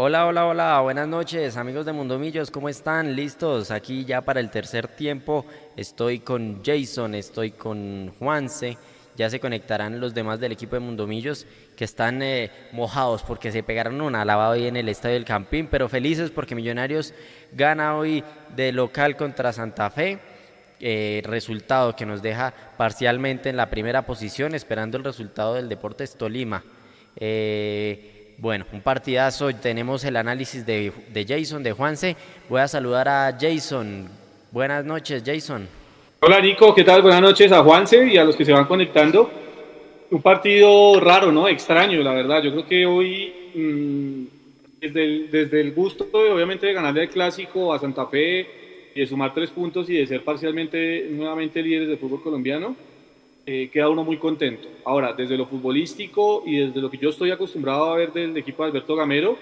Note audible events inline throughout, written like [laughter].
Hola, hola, hola, buenas noches amigos de Mundomillos, ¿cómo están? ¿Listos? Aquí ya para el tercer tiempo estoy con Jason, estoy con Juanse, ya se conectarán los demás del equipo de Mundomillos que están eh, mojados porque se pegaron una lavada hoy en el Estadio del Campín, pero felices porque Millonarios gana hoy de local contra Santa Fe. Eh, resultado que nos deja parcialmente en la primera posición, esperando el resultado del Deportes Tolima. Eh, bueno, un partidazo. Tenemos el análisis de, Jason, de Juanse. Voy a saludar a Jason. Buenas noches, Jason. Hola, Nico. ¿Qué tal? Buenas noches a Juanse y a los que se van conectando. Un partido raro, ¿no? Extraño, la verdad. Yo creo que hoy, mm, desde, el, desde el gusto, obviamente, de ganarle el clásico a Santa Fe y de sumar tres puntos y de ser parcialmente nuevamente líderes del fútbol colombiano, eh, queda uno muy contento. Ahora, desde lo futbolístico y desde lo que yo estoy acostumbrado a ver del equipo de Alberto Gamero,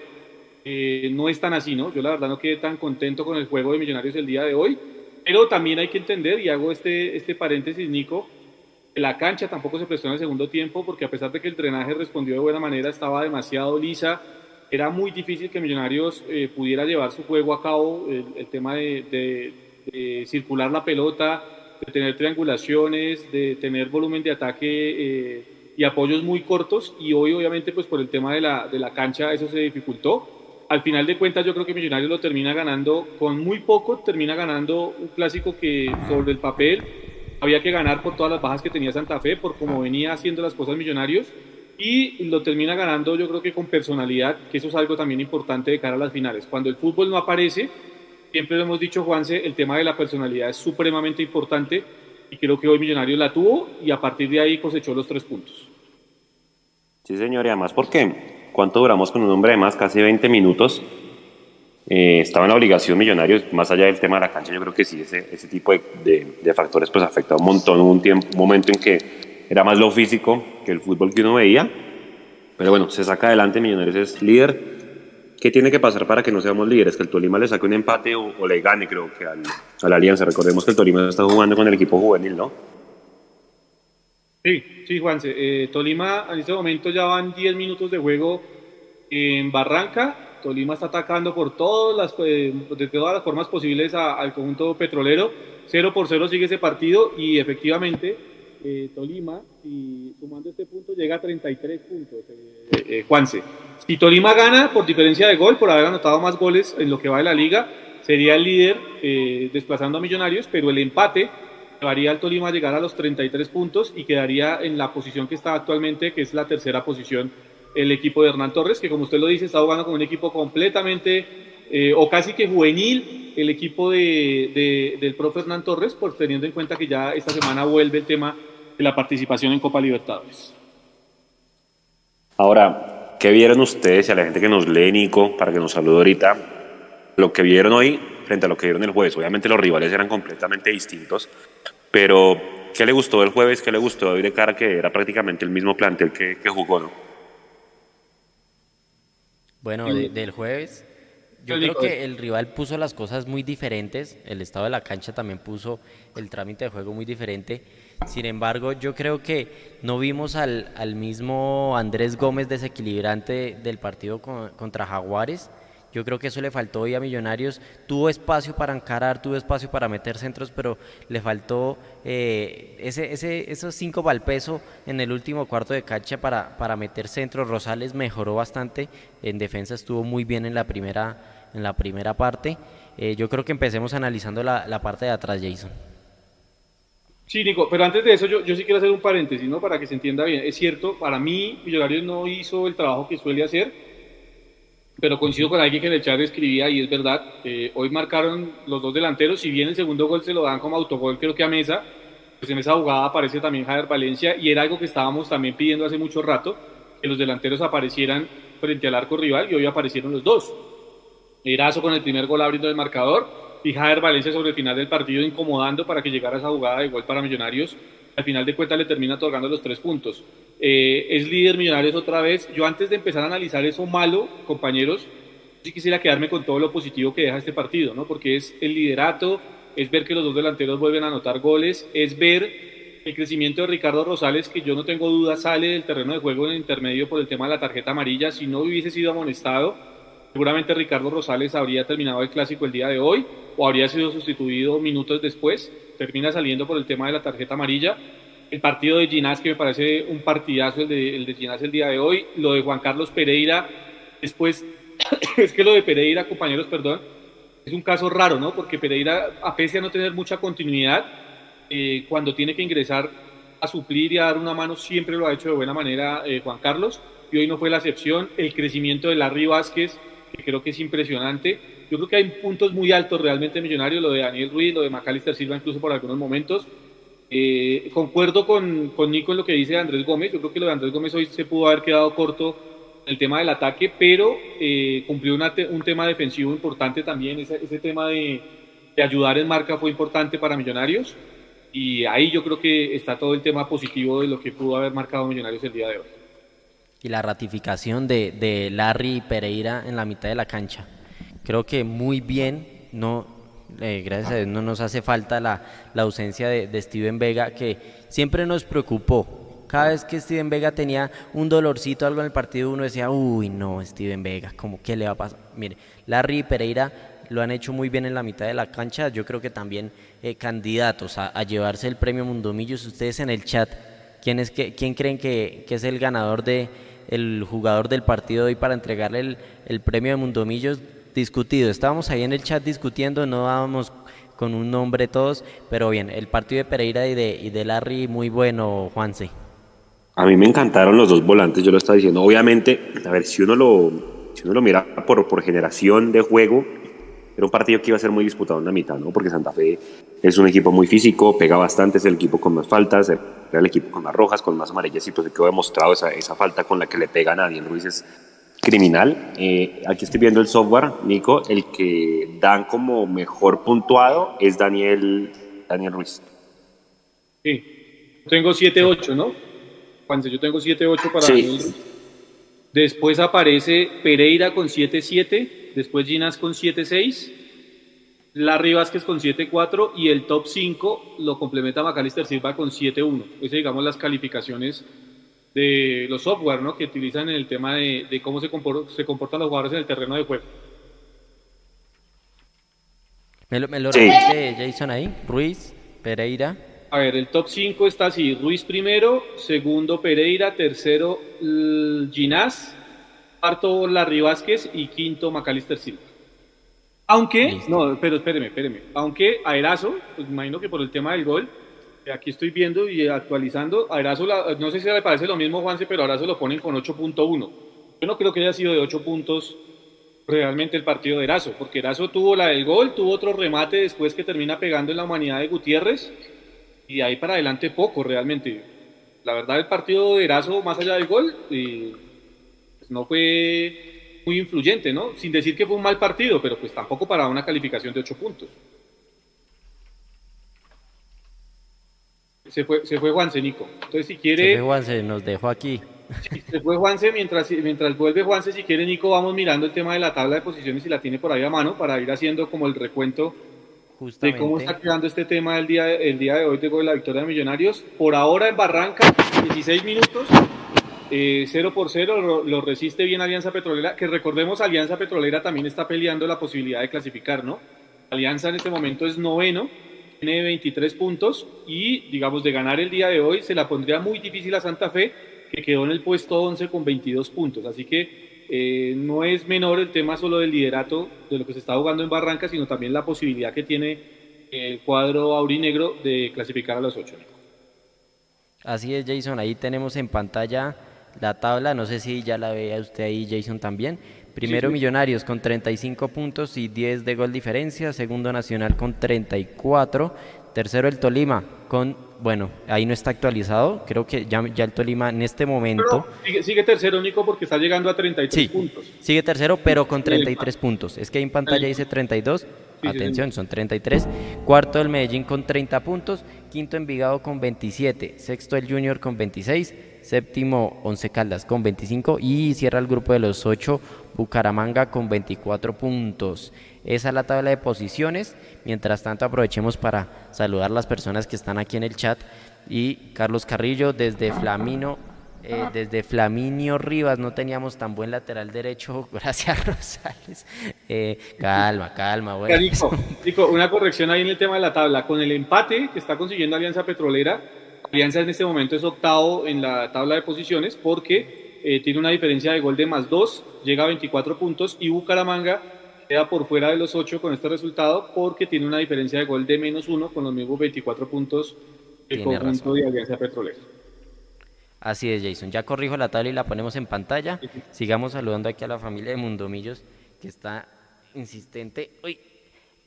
eh, no es tan así, ¿no? Yo la verdad no quedé tan contento con el juego de Millonarios el día de hoy, pero también hay que entender, y hago este, este paréntesis, Nico, la cancha tampoco se prestó en el segundo tiempo porque a pesar de que el drenaje respondió de buena manera, estaba demasiado lisa, era muy difícil que Millonarios eh, pudiera llevar su juego a cabo, el, tema de, de circular la pelota, de tener triangulaciones, de tener volumen de ataque eh, y apoyos muy cortos y hoy obviamente pues por el tema de la, de la cancha eso se dificultó. Al final de cuentas yo creo que Millonarios lo termina ganando con muy poco, termina ganando un clásico que sobre el papel había que ganar por todas las bajas que tenía Santa Fe, por cómo venía haciendo las cosas Millonarios y lo termina ganando yo creo que con personalidad, que eso es algo también importante de cara a las finales. Cuando el fútbol no aparece, siempre lo hemos dicho, Juanse, el tema de la personalidad es supremamente importante y creo que hoy Millonarios la tuvo y a partir de ahí cosechó los tres puntos. Sí, señor, y además, ¿por qué? ¿Cuánto duramos con un hombre de más? Casi 20 minutos. Eh, estaba en la obligación Millonarios, más allá del tema de la cancha, yo creo que sí, ese, ese tipo de, de, factores pues afecta un montón. Hubo un, tiempo, un momento en que era más lo físico que el fútbol que uno veía. Pero bueno, se saca adelante, Millonarios es líder ¿Qué tiene que pasar para que no seamos líderes? Que el Tolima le saque un empate o, le gane, creo que al, a la Alianza. Recordemos que el Tolima está jugando con el equipo juvenil, ¿no? Sí, sí, Juanse. Eh, Tolima en este momento ya van 10 minutos de juego en Barranca. Tolima está atacando por todas las, eh, de todas las formas posibles al conjunto petrolero. 0 por 0 sigue ese partido y efectivamente eh, Tolima, y sumando este punto, llega a 33 puntos, eh, eh, Juanse. Si Tolima gana por diferencia de gol, por haber anotado más goles en lo que va de la liga, sería el líder desplazando a Millonarios, pero el empate llevaría al Tolima a llegar a los 33 puntos y quedaría en la posición que está actualmente, que es la tercera posición, el equipo de Hernán Torres, que como usted lo dice, está jugando con un equipo completamente o casi que juvenil el equipo de, del profe Hernán Torres, por teniendo en cuenta que ya esta semana vuelve el tema de la participación en Copa Libertadores. Ahora, ¿qué vieron ustedes y a la gente que nos lee, Nico, para que nos salude ahorita? Lo que vieron hoy frente a lo que vieron el jueves. Obviamente los rivales eran completamente distintos, pero ¿qué le gustó del jueves? ¿Qué le gustó hoy de cara que era prácticamente el mismo plantel que, que jugó, no? Bueno, del jueves, yo creo que el rival puso las cosas muy diferentes, el estado de la cancha también puso el trámite de juego muy diferente. Sin embargo, yo creo que no vimos al, al mismo Andrés Gómez desequilibrante del partido contra Jaguares. Yo creo que eso le faltó hoy a Millonarios. Tuvo espacio para encarar, tuvo espacio para meter centros, pero le faltó eh, ese, ese, esos cinco peso en el último cuarto de cancha para, para meter centros. Rosales mejoró bastante. En defensa estuvo muy bien en la primera, en la primera parte. Eh, yo creo que empecemos analizando la, la parte de atrás, Jason. Sí, Nico, pero antes de eso yo, yo sí quiero hacer un paréntesis, ¿no? Para que se entienda bien. Es cierto, para mí Millonarios no hizo el trabajo que suele hacer, pero coincido con alguien que en el chat escribía y es verdad, eh, hoy marcaron los dos delanteros, si bien el segundo gol se lo dan como autogol creo que a Mesa, pues en esa jugada aparece también Javier Valencia y era algo que estábamos también pidiendo hace mucho rato, que los delanteros aparecieran frente al arco rival y hoy aparecieron los dos. Erazo con el primer gol abriendo el marcador y Javier Valencia sobre el final del partido incomodando para que llegara esa jugada gol para Millonarios. Al final de cuentas le termina otorgando los tres puntos. Eh, es líder Millonarios otra vez. Yo antes de empezar a analizar eso malo, compañeros, sí quisiera quedarme con todo lo positivo que deja este partido, ¿no? Porque es el liderato, es ver que los dos delanteros vuelven a anotar goles, es ver el crecimiento de Ricardo Rosales, que yo no tengo duda sale del terreno de juego en el intermedio por el tema de la tarjeta amarilla. Si no hubiese sido amonestado, Seguramente Ricardo Rosales habría terminado el clásico el día de hoy o habría sido sustituido minutos después. Termina saliendo por el tema de la tarjeta amarilla. El partido de Ginás, que me parece un partidazo, el de, el Ginás el día de hoy. Lo de Juan Carlos Pereira, después, [coughs] es que lo de Pereira, compañeros, perdón, es un caso raro, ¿no? Porque Pereira, a pesar de no tener mucha continuidad, eh, cuando tiene que ingresar a suplir y a dar una mano, siempre lo ha hecho de buena manera eh, Juan Carlos. Y hoy no fue la excepción. El crecimiento de Larry Vázquez que creo que es impresionante. Yo creo que hay puntos muy altos realmente millonarios, lo de Daniel Ruiz, lo de Macalister Silva incluso por algunos momentos. Eh, concuerdo con, con, Nico en lo que dice Andrés Gómez, yo creo que lo de Andrés Gómez hoy se pudo haber quedado corto el tema del ataque, pero eh, cumplió un tema defensivo importante también, ese, ese tema de, de ayudar en marca fue importante para Millonarios y ahí yo creo que está todo el tema positivo de lo que pudo haber marcado Millonarios el día de hoy y la ratificación de, de Larry Pereira en la mitad de la cancha. Creo que muy bien, no, eh, gracias a Dios no nos hace falta la, la ausencia de, de, Steven Vega, que siempre nos preocupó. Cada vez que Steven Vega tenía un dolorcito, algo en el partido, uno decía, uy, no, Steven Vega, ¿cómo qué le va a pasar? Mire, Larry Pereira lo han hecho muy bien en la mitad de la cancha, yo creo que también eh, candidatos a, a, llevarse el premio Mundomillos, ustedes en el chat, ¿quién, es que, quién creen que, que es el ganador de, el jugador del partido de hoy para entregarle el, el premio de Mundomillos discutido. Estábamos ahí en el chat discutiendo, no dábamos con un nombre todos, pero bien, el partido de Pereira y de, y de Larry muy bueno, Juanse. A mí me encantaron los dos volantes, yo lo estaba diciendo. Obviamente, a ver, si uno lo, si uno lo mira por, por generación de juego, era un partido que iba a ser muy disputado en la mitad, ¿no? Porque Santa Fe es un equipo muy físico, pega bastante, es el equipo con más faltas, era el equipo con más rojas, con más amarillas, y pues quedó demostrado esa, esa falta con la que le pega a nadie. Ruiz es criminal. Eh, aquí estoy viendo el software, Nico, el que dan como mejor puntuado es Daniel, Daniel Ruiz. Sí, tengo 7-8, ¿no? Juanse, yo tengo 7-8 para sí. Daniel Ruiz. Después aparece Pereira con 7-7, después Ginas con 7-6, Larry Vázquez con 7-4 y el top 5 lo complementa Macalister Silva con 7-1. Esas digamos las calificaciones de los software ¿no? que utilizan en el tema de, de cómo se, compor se, comportan los jugadores en el terreno de juego. ¿Me lo, me lo sí. repite Jason ahí? Ruiz, Pereira. A ver, el top 5 está así: Ruiz primero, segundo Pereira, tercero Ginás, cuarto Larry Vázquez y quinto Macalister Silva. Aunque, Listo. no, pero espéreme, espéreme. Aunque a Erazo, pues imagino que por el tema del gol, aquí estoy viendo y actualizando, a Erazo, la, no sé si le parece lo mismo, Juanse, pero a Erazo lo ponen con 8.1. Yo no creo que haya sido de 8 puntos realmente el partido de Erazo, porque Erazo tuvo la del gol, tuvo otro remate después que termina pegando en la humanidad de Gutiérrez, y ahí para adelante poco realmente. La verdad, el partido de Erazo, más allá del gol, eh, pues no fue muy influyente, ¿no? Sin decir que fue un mal partido, pero pues tampoco para una calificación de 8 puntos. Se fue, se fue Juanse, Nico. Entonces, si quiere. Se fue Juanse, nos dejó aquí. Sí, se fue Juanse, mientras, mientras vuelve Juanse, si quiere, Nico, vamos mirando el tema de la tabla de posiciones si la tiene por ahí a mano para ir haciendo como el recuento Justamente. de cómo está quedando este tema el día, el día de hoy de la victoria de Millonarios. Por ahora en Barranca, 16 minutos, eh, 0 por 0, lo, resiste bien Alianza Petrolera, que recordemos, Alianza Petrolera también está peleando la posibilidad de clasificar, ¿no? Alianza en este momento es noveno, tiene 23 puntos y, digamos, de ganar el día de hoy se la pondría muy difícil a Santa Fe, que quedó en el puesto 11 con 22 puntos. Así que eh, no es menor el tema solo del liderato de lo que se está jugando en Barranca, sino también la posibilidad que tiene el cuadro aurinegro de clasificar a los ocho. Así es, Jason. Ahí tenemos en pantalla la tabla. No sé si ya la vea usted ahí, Jason, también. Primero sí, sí. Millonarios con 35 puntos y 10 de gol diferencia. Segundo Nacional con 34. Tercero el Tolima con, bueno, ahí no está actualizado. Creo que ya, ya el Tolima en este momento. Sigue, sigue, tercero, Nico, porque está llegando a 33 sí, puntos. Sigue tercero, pero con 33 puntos. Es que en pantalla dice 32. Sí, Atención, son 33. Cuarto el Medellín con 30 puntos. Quinto Envigado con 27. Sexto el Junior con 26. Séptimo Once Caldas con 25. Y cierra el grupo de los 8 Bucaramanga con 24 puntos. Esa es la tabla de posiciones. Mientras tanto, aprovechemos para saludar a las personas que están aquí en el chat. Y Carlos Carrillo desde Flamino Eh, desde Flaminio Rivas no teníamos tan buen lateral derecho, [laughs] gracias Rosales. Eh, calma, calma. Bueno. Rico, una corrección ahí en el tema de la tabla. Con el empate que está consiguiendo Alianza Petrolera, Alianza en este momento es octavo en la tabla de posiciones porque eh, tiene una diferencia de gol de más 2, llega a 24 puntos y Bucaramanga queda por fuera de los 8 con este resultado porque tiene una diferencia de gol de menos 1 con los mismos 24 puntos el conjunto de Alianza Petrolera. Así es, Jason. Ya corrijo la tabla y la ponemos en pantalla. Sigamos saludando aquí a la familia de Mundomillos, que está insistente. Uy.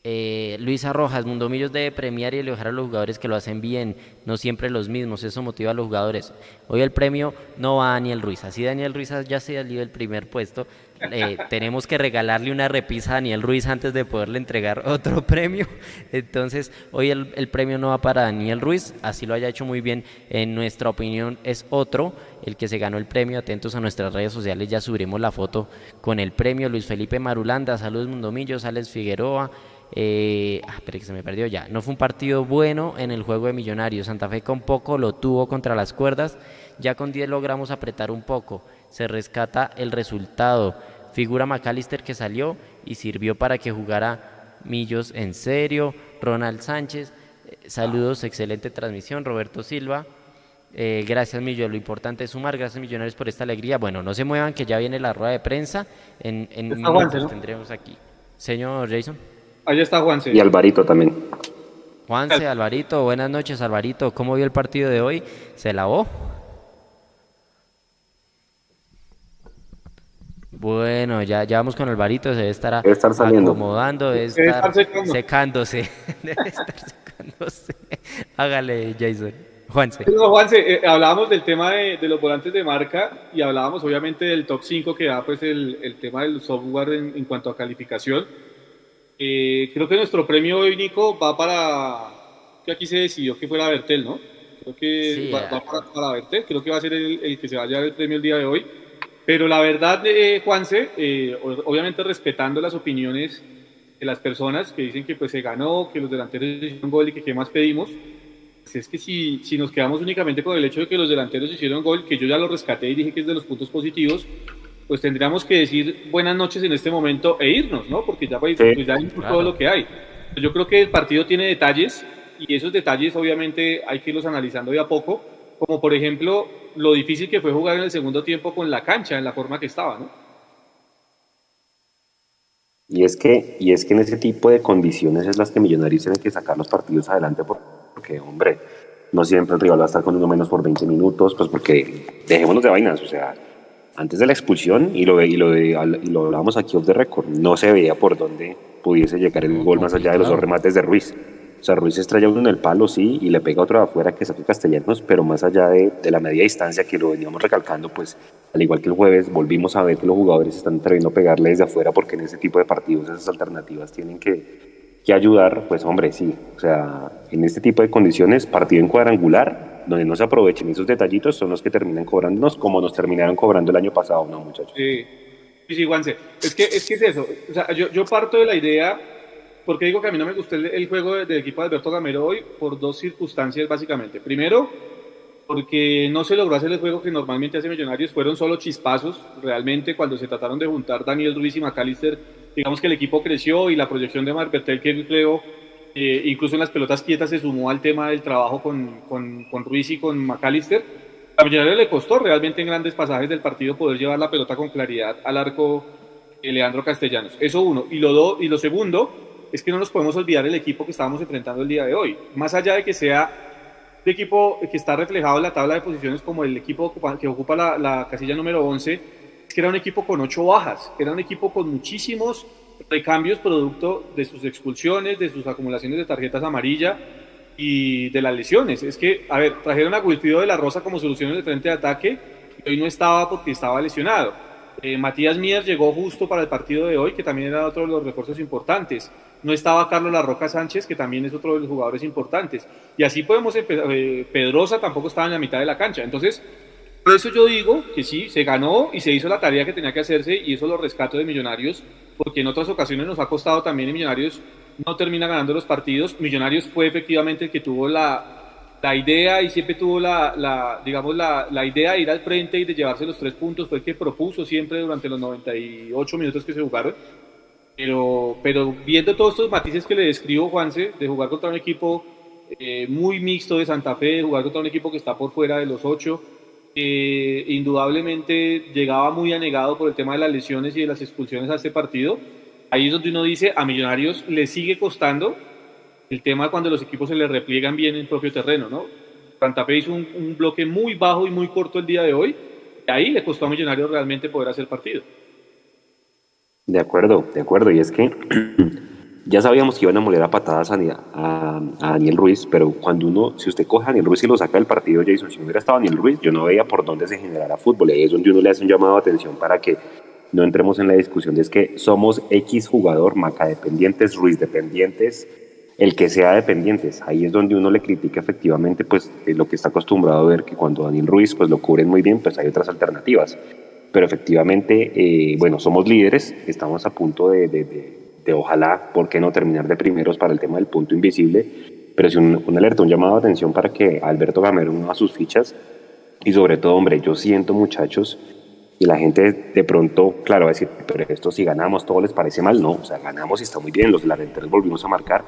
Eh, Luisa Rojas, Mundomillos debe premiar y elogiar a los jugadores que lo hacen bien, no siempre los mismos, eso motiva a los jugadores. Hoy el premio no va a Daniel Ruiz, así Daniel Ruiz ya se salido el primer puesto, eh, [laughs] tenemos que regalarle una repisa a Daniel Ruiz antes de poderle entregar [laughs] otro premio. Entonces, hoy el, premio no va para Daniel Ruiz, así lo haya hecho muy bien. En nuestra opinión es otro, el que se ganó el premio. Atentos a nuestras redes sociales, ya subiremos la foto con el premio. Luis Felipe Marulanda, saludos Mundomillo, Sales Figueroa. Eh, ah, que se me perdió ya. No fue un partido bueno en el juego de Millonarios. Santa Fe con poco lo tuvo contra las cuerdas. Ya con 10 logramos apretar un poco. Se rescata el resultado. Figura McAllister que salió y sirvió para que jugara Millos en serio. Ronald Sánchez, eh, saludos, excelente transmisión. Roberto Silva, eh, gracias Millo, lo importante es sumar, gracias Millonarios por esta alegría. Bueno, no se muevan que ya viene la rueda de prensa. En, en minutos tendremos aquí. Señor Jason. Allá está Juanse. Y Alvarito también. Juanse, Alvarito, buenas noches Alvarito. ¿Cómo vio el partido de hoy? ¿Se lavó? Bueno, ya, ya vamos con Alvarito, se debe estar, estar acomodando, debe estar, secándose. [laughs] debe estar secándose. Hágale, Jason. Juanse. Juanse, eh, hablábamos del tema de, los volantes de marca y hablábamos obviamente del top 5 que da pues el, el tema del software en, cuanto a calificación. Eh, creo que nuestro premio hoy, Nico, va para, que aquí se decidió que fuera Bertel, ¿no? Creo que va, para, para, Bertel, creo que va a ser el, el que se va a llevar el premio el día de hoy. Pero la verdad, eh, Juanse, eh, obviamente respetando las opiniones de las personas que dicen que pues se ganó, que los delanteros hicieron gol y que qué más pedimos, pues es que si, si nos quedamos únicamente con el hecho de que los delanteros hicieron gol, que yo ya lo rescaté y dije que es de los puntos positivos, pues tendríamos que decir buenas noches en este momento e irnos, ¿no? Porque ya, pues, pues ya todo lo que hay. Yo creo que el partido tiene detalles y esos detalles obviamente hay que irlos analizando de a poco, como por ejemplo lo difícil que fue jugar en el segundo tiempo con la cancha, en la forma que estaba, ¿no? Y es que, y es que en ese tipo de condiciones es las que Millonarios tienen que sacar los partidos adelante porque, hombre, no siempre el rival va a estar con uno menos por 20 minutos, pues porque dejémonos de vainas, o sea, antes de la expulsión, y lo, y lo, y lo hablamos aquí off the record, no se veía por dónde pudiese llegar el gol más allá de los dos remates de Ruiz. O sea, Ruiz estrella uno en el palo, sí, y le pega otro de afuera que saque Castellanos, pero más allá de, de, la media distancia que lo veníamos recalcando, pues al igual que el jueves, volvimos a ver que los jugadores están atreviendo a pegarle desde afuera porque en ese tipo de partidos esas alternativas tienen que, que ayudar, pues hombre, sí. O sea, en este tipo de condiciones, partido en cuadrangular, donde no se aprovechen esos detallitos, son los que terminan cobrándonos como nos terminaron cobrando el año pasado, ¿no, muchachos? Sí, sí, Juanse. Es que, es que es eso. O sea, yo, yo parto de la idea porque digo que a mí no me gustó el, juego del equipo de Alberto Gamero hoy? Por dos circunstancias básicamente. Primero, porque no se logró hacer el juego que normalmente hace Millonarios, fueron solo chispazos, realmente cuando se trataron de juntar Daniel Ruiz y McAllister, digamos que el equipo creció y la proyección de Marbertel que creo, eh, incluso en las pelotas quietas se sumó al tema del trabajo con, con, con Ruiz y con McAllister. A Millonarios le costó realmente en grandes pasajes del partido poder llevar la pelota con claridad al arco de Leandro Castellanos. Eso uno. Y lo, do, y lo segundo, es que no nos podemos olvidar el equipo que estábamos enfrentando el día de hoy. Más allá de que sea el equipo que está reflejado en la tabla de posiciones como el equipo que ocupa la, casilla número 11, es que era un equipo con ocho bajas, era un equipo con muchísimos recambios producto de sus expulsiones, de sus acumulaciones de tarjetas amarillas y de las lesiones. Es que, a ver, trajeron a Wilfrido de la Rosa como solución de frente de ataque y hoy no estaba porque estaba lesionado. Eh, Matías Mier llegó justo para el partido de hoy, que también era otro de los refuerzos importantes. No estaba Carlos La Roca Sánchez, que también es otro de los jugadores importantes. Y así podemos empezar. Eh, Pedrosa tampoco estaba en la mitad de la cancha. Entonces, por eso yo digo que sí, se ganó y se hizo la tarea que tenía que hacerse y eso lo rescato de Millonarios, porque en otras ocasiones nos ha costado también y Millonarios no termina ganando los partidos. Millonarios fue efectivamente el que tuvo la, la idea y siempre tuvo la, la digamos, la, la, idea de ir al frente y de llevarse los tres puntos, fue el que propuso siempre durante los 98 minutos que se jugaron. Pero, pero viendo todos estos matices que le describo, Juanse, de jugar contra un equipo eh, muy mixto de Santa Fe, de jugar contra un equipo que está por fuera de los ocho, eh, indudablemente llegaba muy anegado por el tema de las lesiones y de las expulsiones a este partido. Ahí es donde uno dice, a Millonarios le sigue costando el tema cuando los equipos se le repliegan bien en propio terreno, ¿no? Santa hizo un, bloque muy bajo y muy corto el día de hoy, y ahí le costó a Millonarios realmente poder hacer partido. De acuerdo, de acuerdo, y es que [clears throat] ya sabíamos que iban a moler a patadas a, a, Daniel Ruiz, pero cuando uno, si usted coge a Daniel Ruiz y lo saca del partido, Jason, si no hubiera estado Daniel Ruiz, yo no veía por dónde se generara fútbol, y ahí es donde uno le hace un llamado de atención para que no entremos en la discusión de es que somos X jugador, Maca dependientes, Ruiz dependientes, el que sea dependientes. Ahí es donde uno le critica efectivamente pues lo que está acostumbrado a ver que cuando Daniel Ruiz pues lo cubren muy bien, pues hay otras alternativas. Pero efectivamente, eh, bueno, somos líderes, estamos a punto de, de, ojalá, ¿por qué no terminar de primeros para el tema del punto invisible? Pero si un, un alerta, un llamado de atención para que Alberto Gamero a sus fichas y sobre todo, hombre, yo siento muchachos y la gente de pronto, claro, va a decir, pero esto si ganamos, todo les parece mal. No, o sea, ganamos y está muy bien, los de la volvimos a marcar.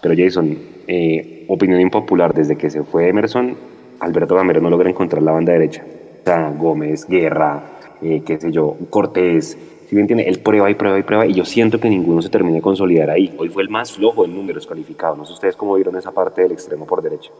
Pero Jason, eh, opinión impopular, desde que se fue Emerson, Alberto Gamero no logra encontrar la banda derecha. O sea, Gómez, Guerra, eh, qué sé yo, Cortés, si bien tiene, él prueba y prueba y prueba, y yo siento que ninguno se termina de consolidar ahí. Hoy fue el más flojo en números calificados. No sé ustedes cómo vieron esa parte del extremo por derecha.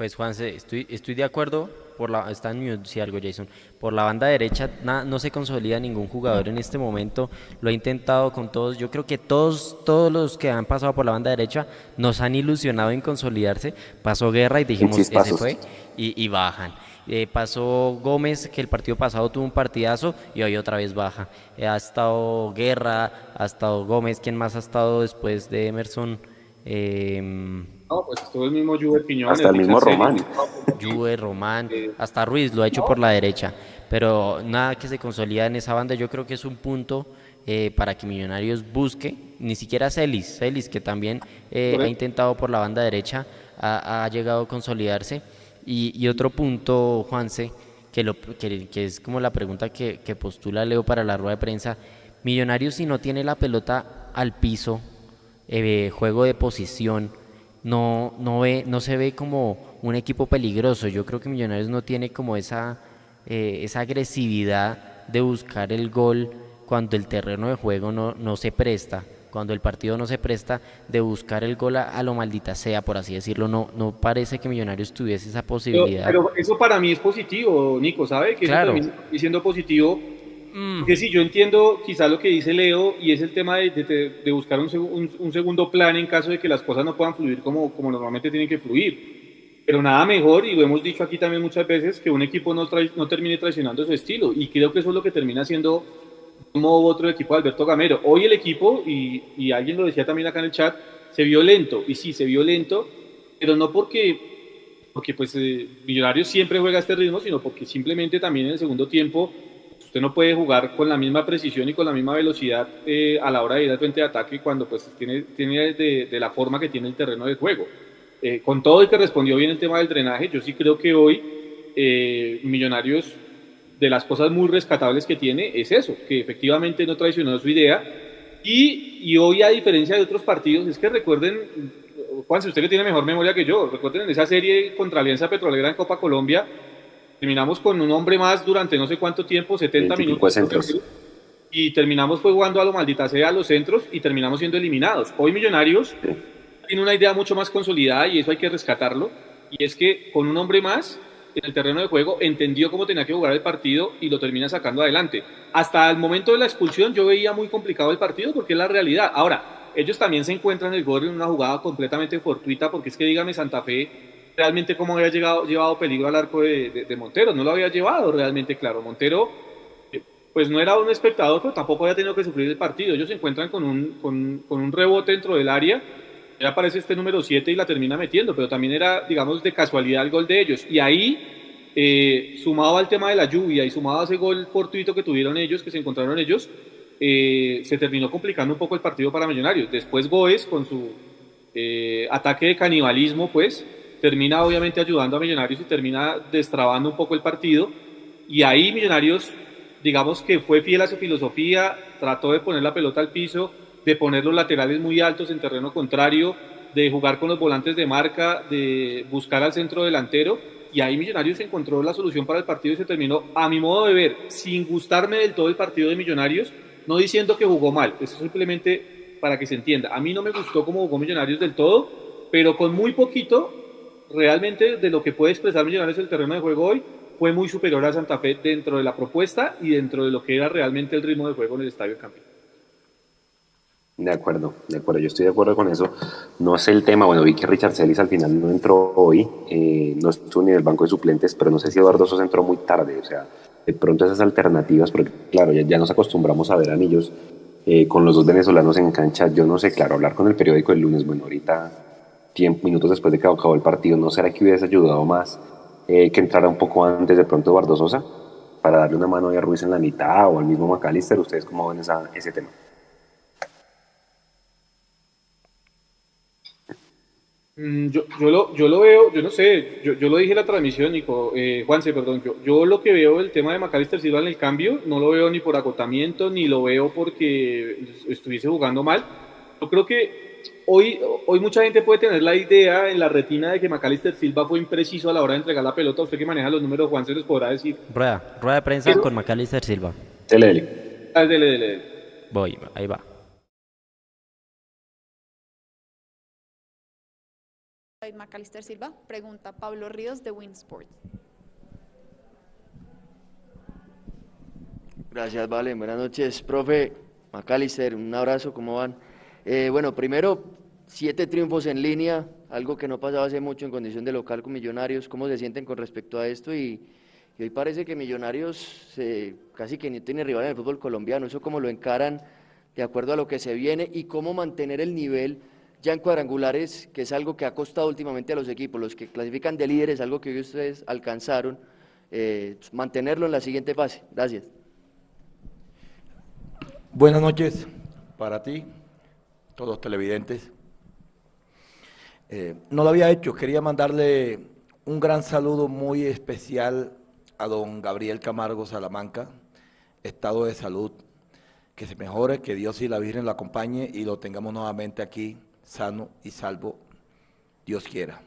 Pues Juanse, estoy, estoy de acuerdo, por la, está en si algo Jason, por la banda derecha no se consolida ningún jugador en este momento, lo he intentado con todos, yo creo que todos, todos los que han pasado por la banda derecha nos han ilusionado en consolidarse, pasó Guerra y dijimos, ese fue, y, bajan. Eh, pasó Gómez, que el partido pasado tuvo un partidazo y hoy otra vez baja. Eh, ha estado Guerra, ha estado Gómez, ¿quién más ha estado después de Emerson? Eh, no, pues estuvo el mismo Juve Piñón. Hasta el mismo Román. Juve, Román, hasta Ruiz lo ha hecho por la derecha. Pero nada que se consolida en esa banda, yo creo que es un punto eh, para que Millonarios busque, ni siquiera Celis, Celis que también eh, ha intentado por la banda derecha, ha, llegado a consolidarse. Y, otro punto, Juanse, que, lo, que, es como la pregunta que, que postula Leo para la rueda de prensa, Millonarios si no tiene la pelota al piso, eh, juego de posición, no, no, ve, no se ve como un equipo peligroso. Yo creo que Millonarios no tiene como esa, eh, esa agresividad de buscar el gol cuando el terreno de juego no, no se presta, cuando el partido no se presta de buscar el gol a, lo maldita sea, por así decirlo. No, no parece que Millonarios tuviese esa posibilidad. Pero, eso para mí es positivo, Nico, ¿sabe? Que claro. eso siendo positivo Mm. Que sí, yo entiendo quizá lo que dice Leo y es el tema de, buscar un, segundo plan en caso de que las cosas no puedan fluir como, como normalmente tienen que fluir. Pero nada mejor, y lo hemos dicho aquí también muchas veces, que un equipo no, no termine traicionando su estilo. Y creo que eso es lo que termina siendo u otro equipo de Alberto Gamero. Hoy el equipo, y, y alguien lo decía también acá en el chat, se vio lento. Y sí, se vio lento, pero no porque, porque pues eh, Millonarios siempre juega a este ritmo, sino porque simplemente también en el segundo tiempo usted no puede jugar con la misma precisión y con la misma velocidad eh, a la hora de ir al frente de ataque cuando pues tiene, tiene de, la forma que tiene el terreno de juego. Eh, con todo y que respondió bien el tema del drenaje, yo sí creo que hoy eh, Millonarios, de las cosas muy rescatables que tiene, es eso, que efectivamente no traicionó su idea. Y, y hoy, a diferencia de otros partidos, es que recuerden, Juan, si usted que tiene mejor memoria que yo, recuerden en esa serie contra Alianza Petrolera en Copa Colombia, Terminamos con un hombre más durante no sé cuánto tiempo, 70 minutos. Y terminamos fue jugando a lo maldita sea a los centros y terminamos siendo eliminados. Hoy Millonarios tiene una idea mucho más consolidada y eso hay que rescatarlo. Y es que con un hombre más en el terreno de juego entendió cómo tenía que jugar el partido y lo termina sacando adelante. Hasta el momento de la expulsión yo veía muy complicado el partido porque es la realidad. Ahora, ellos también se encuentran el gol en una jugada completamente fortuita porque es que dígame Santa Fe realmente cómo había llegado, llevado peligro al arco de, Montero, no lo había llevado realmente claro. Montero, eh, pues no era un espectador, pero tampoco había tenido que sufrir el partido. Ellos se encuentran con un, con, con un rebote dentro del área, aparece este número 7 y la termina metiendo, pero también era, digamos, de casualidad el gol de ellos. Y ahí, eh, sumado al tema de la lluvia y sumado a ese gol fortuito que tuvieron ellos, que se encontraron ellos, eh, se terminó complicando un poco el partido para Millonarios. Después Goes, con su eh, ataque de canibalismo, pues, termina obviamente ayudando a Millonarios y termina destrabando un poco el partido. Y ahí Millonarios, digamos que fue fiel a su filosofía, trató de poner la pelota al piso, de poner los laterales muy altos en terreno contrario, de jugar con los volantes de marca, de buscar al centro delantero. Y ahí Millonarios encontró la solución para el partido y se terminó, a mi modo de ver, sin gustarme del todo el partido de Millonarios, no diciendo que jugó mal, eso simplemente para que se entienda. A mí no me gustó cómo jugó Millonarios del todo, pero con muy poquito, realmente de lo que puede expresar Millonarios el terreno de juego hoy, fue muy superior a Santa Fe dentro de la propuesta y dentro de lo que era realmente el ritmo de juego en el Estadio Campeón. De acuerdo, de acuerdo, yo estoy de acuerdo con eso. No sé el tema, bueno, vi que Richard Celis al final no entró hoy, eh, no estuvo ni en el banco de suplentes, pero no sé si Eduardo Sosa entró muy tarde, o sea, de pronto esas alternativas, porque claro, ya, nos acostumbramos a ver anillos eh, con los dos venezolanos en cancha, yo no sé, claro, hablar con el periódico el lunes, bueno, ahorita, minutos después de que acabó el partido, ¿no será que hubiese ayudado más eh, que entrara un poco antes de pronto Eduardo Sosa para darle una mano a Ruiz en la mitad o al mismo McAllister? ¿Ustedes cómo ven ese tema? Yo, yo, lo, yo lo veo, yo no sé, yo, yo lo dije en la transmisión, Nico, eh, Juanse, perdón, yo, yo lo que veo el tema de Macalister Silva en el cambio, no lo veo ni por agotamiento, ni lo veo porque estuviese jugando mal. Yo creo que hoy, hoy mucha gente puede tener la idea en la retina de que Macalister Silva fue impreciso a la hora de entregar la pelota. Usted que maneja los números, Juanse, les podrá decir. Rueda, rueda de prensa con Macalister Silva. Dele, dele. Ah, dele, dele, dele. Voy, ahí va. Macalister Silva, pregunta Pablo Ríos de Winsport. Gracias, Vale. Buenas noches, profe. Macalister, un abrazo, ¿cómo van? Eh, bueno, primero, siete triunfos en línea, algo que no pasaba hace mucho en condición de local con Millonarios. ¿Cómo se sienten con respecto a esto? Y, hoy parece que Millonarios casi que ni tiene rival en el fútbol colombiano. ¿Eso cómo lo encaran de acuerdo a lo que se viene y cómo mantener el nivel? Ya en cuadrangulares, que es algo que ha costado últimamente a los equipos, los que clasifican de líderes, algo que hoy ustedes alcanzaron, eh, mantenerlo en la siguiente fase. Gracias. Buenas noches para ti, todos los televidentes. Eh, no lo había hecho, quería mandarle un gran saludo muy especial a don Gabriel Camargo Salamanca, estado de salud, que se mejore, que Dios y la Virgen lo acompañe y lo tengamos nuevamente aquí sano y salvo, Dios quiera.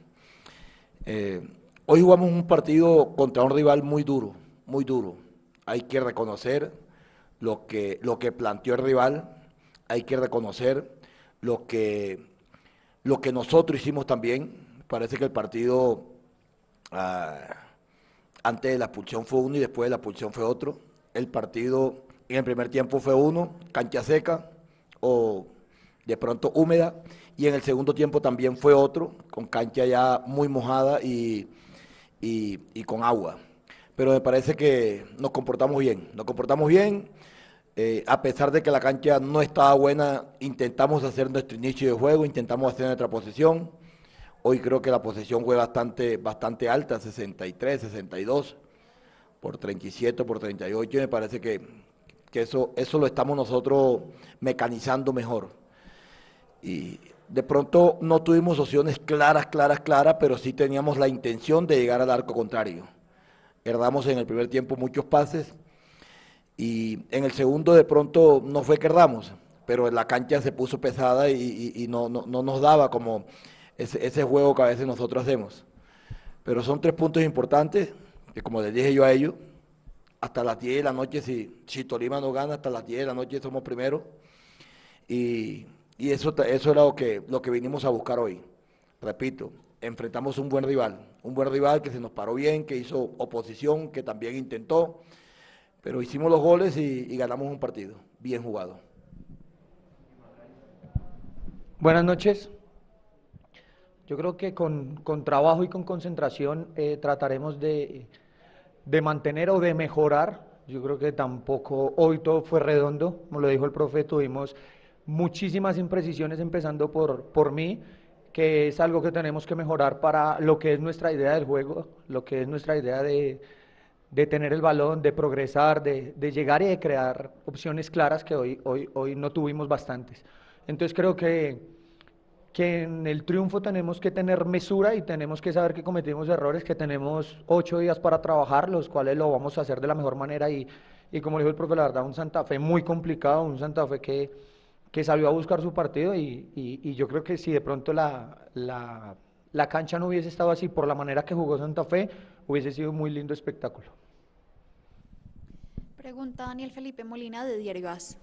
Eh, hoy jugamos un partido contra un rival muy duro, muy duro. Hay que reconocer lo que, lo que planteó el rival, hay que reconocer lo que, lo que nosotros hicimos también. Parece que el partido ah, antes de la pulsión fue uno y después de la pulsión fue otro. El partido en el primer tiempo fue uno, cancha seca o de pronto húmeda y en el segundo tiempo también fue otro, con cancha ya muy mojada y, con agua. Pero me parece que nos comportamos bien, nos comportamos bien. Eh, a pesar de que la cancha no estaba buena, intentamos hacer nuestro inicio de juego, intentamos hacer nuestra posición. Hoy creo que la posición fue bastante, bastante alta, 63, 62, por 37, por 38. Y me parece que, que eso, eso lo estamos nosotros mecanizando mejor. Y de pronto no tuvimos opciones claras, claras, claras, pero sí teníamos la intención de llegar al arco contrario. Herdamos en el primer tiempo muchos pases y en el segundo de pronto no fue que herdamos, pero la cancha se puso pesada y, no, nos daba como ese, juego que a veces nosotros hacemos. Pero son tres puntos importantes que como les dije yo a ellos, hasta las 10 de la noche, si, si Tolima no gana, hasta las 10 de la noche somos primeros. Y y eso, eso era lo que, lo que vinimos a buscar hoy. Repito, enfrentamos un buen rival, un buen rival que se nos paró bien, que hizo oposición, que también intentó, pero hicimos los goles y, ganamos un partido, bien jugado. Buenas noches. Yo creo que con, trabajo y con concentración eh, trataremos de, de, mantener o de mejorar. Yo creo que tampoco hoy todo fue redondo, como lo dijo el profe, tuvimos muchísimas imprecisiones, empezando por, por mí, que es algo que tenemos que mejorar para lo que es nuestra idea del juego, lo que es nuestra idea de, de tener el balón, de progresar, de, de, llegar y de crear opciones claras que hoy, hoy, hoy no tuvimos bastantes. Entonces creo que, que en el triunfo tenemos que tener mesura y tenemos que saber que cometimos errores, que tenemos ocho días para trabajar, los cuales lo vamos a hacer de la mejor manera y, y como dijo el profe, la verdad, un Santa Fe muy complicado, un Santa Fe que, que salió a buscar su partido y, y, yo creo que si de pronto la, la, la cancha no hubiese estado así por la manera que jugó Santa Fe, hubiese sido un muy lindo espectáculo. Pregunta Daniel Felipe Molina de Diario Gas.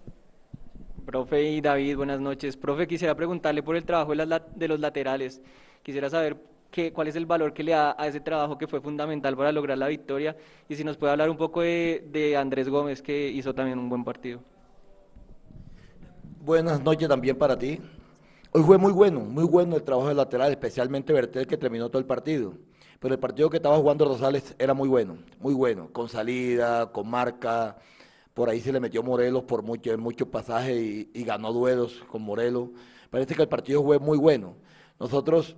Profe y David, buenas noches. Profe, quisiera preguntarle por el trabajo de, los laterales. Quisiera saber qué, cuál es el valor que le da a ese trabajo que fue fundamental para lograr la victoria y si nos puede hablar un poco de, Andrés Gómez, que hizo también un buen partido. Buenas noches también para ti. Hoy fue muy bueno, muy bueno el trabajo de lateral, especialmente Bertel que terminó todo el partido. Pero el partido que estaba jugando Rosales era muy bueno, muy bueno, con salida, con marca, por ahí se le metió Morelos por mucho, muchos pasajes y, ganó duelos con Morelos. Parece que el partido fue muy bueno. Nosotros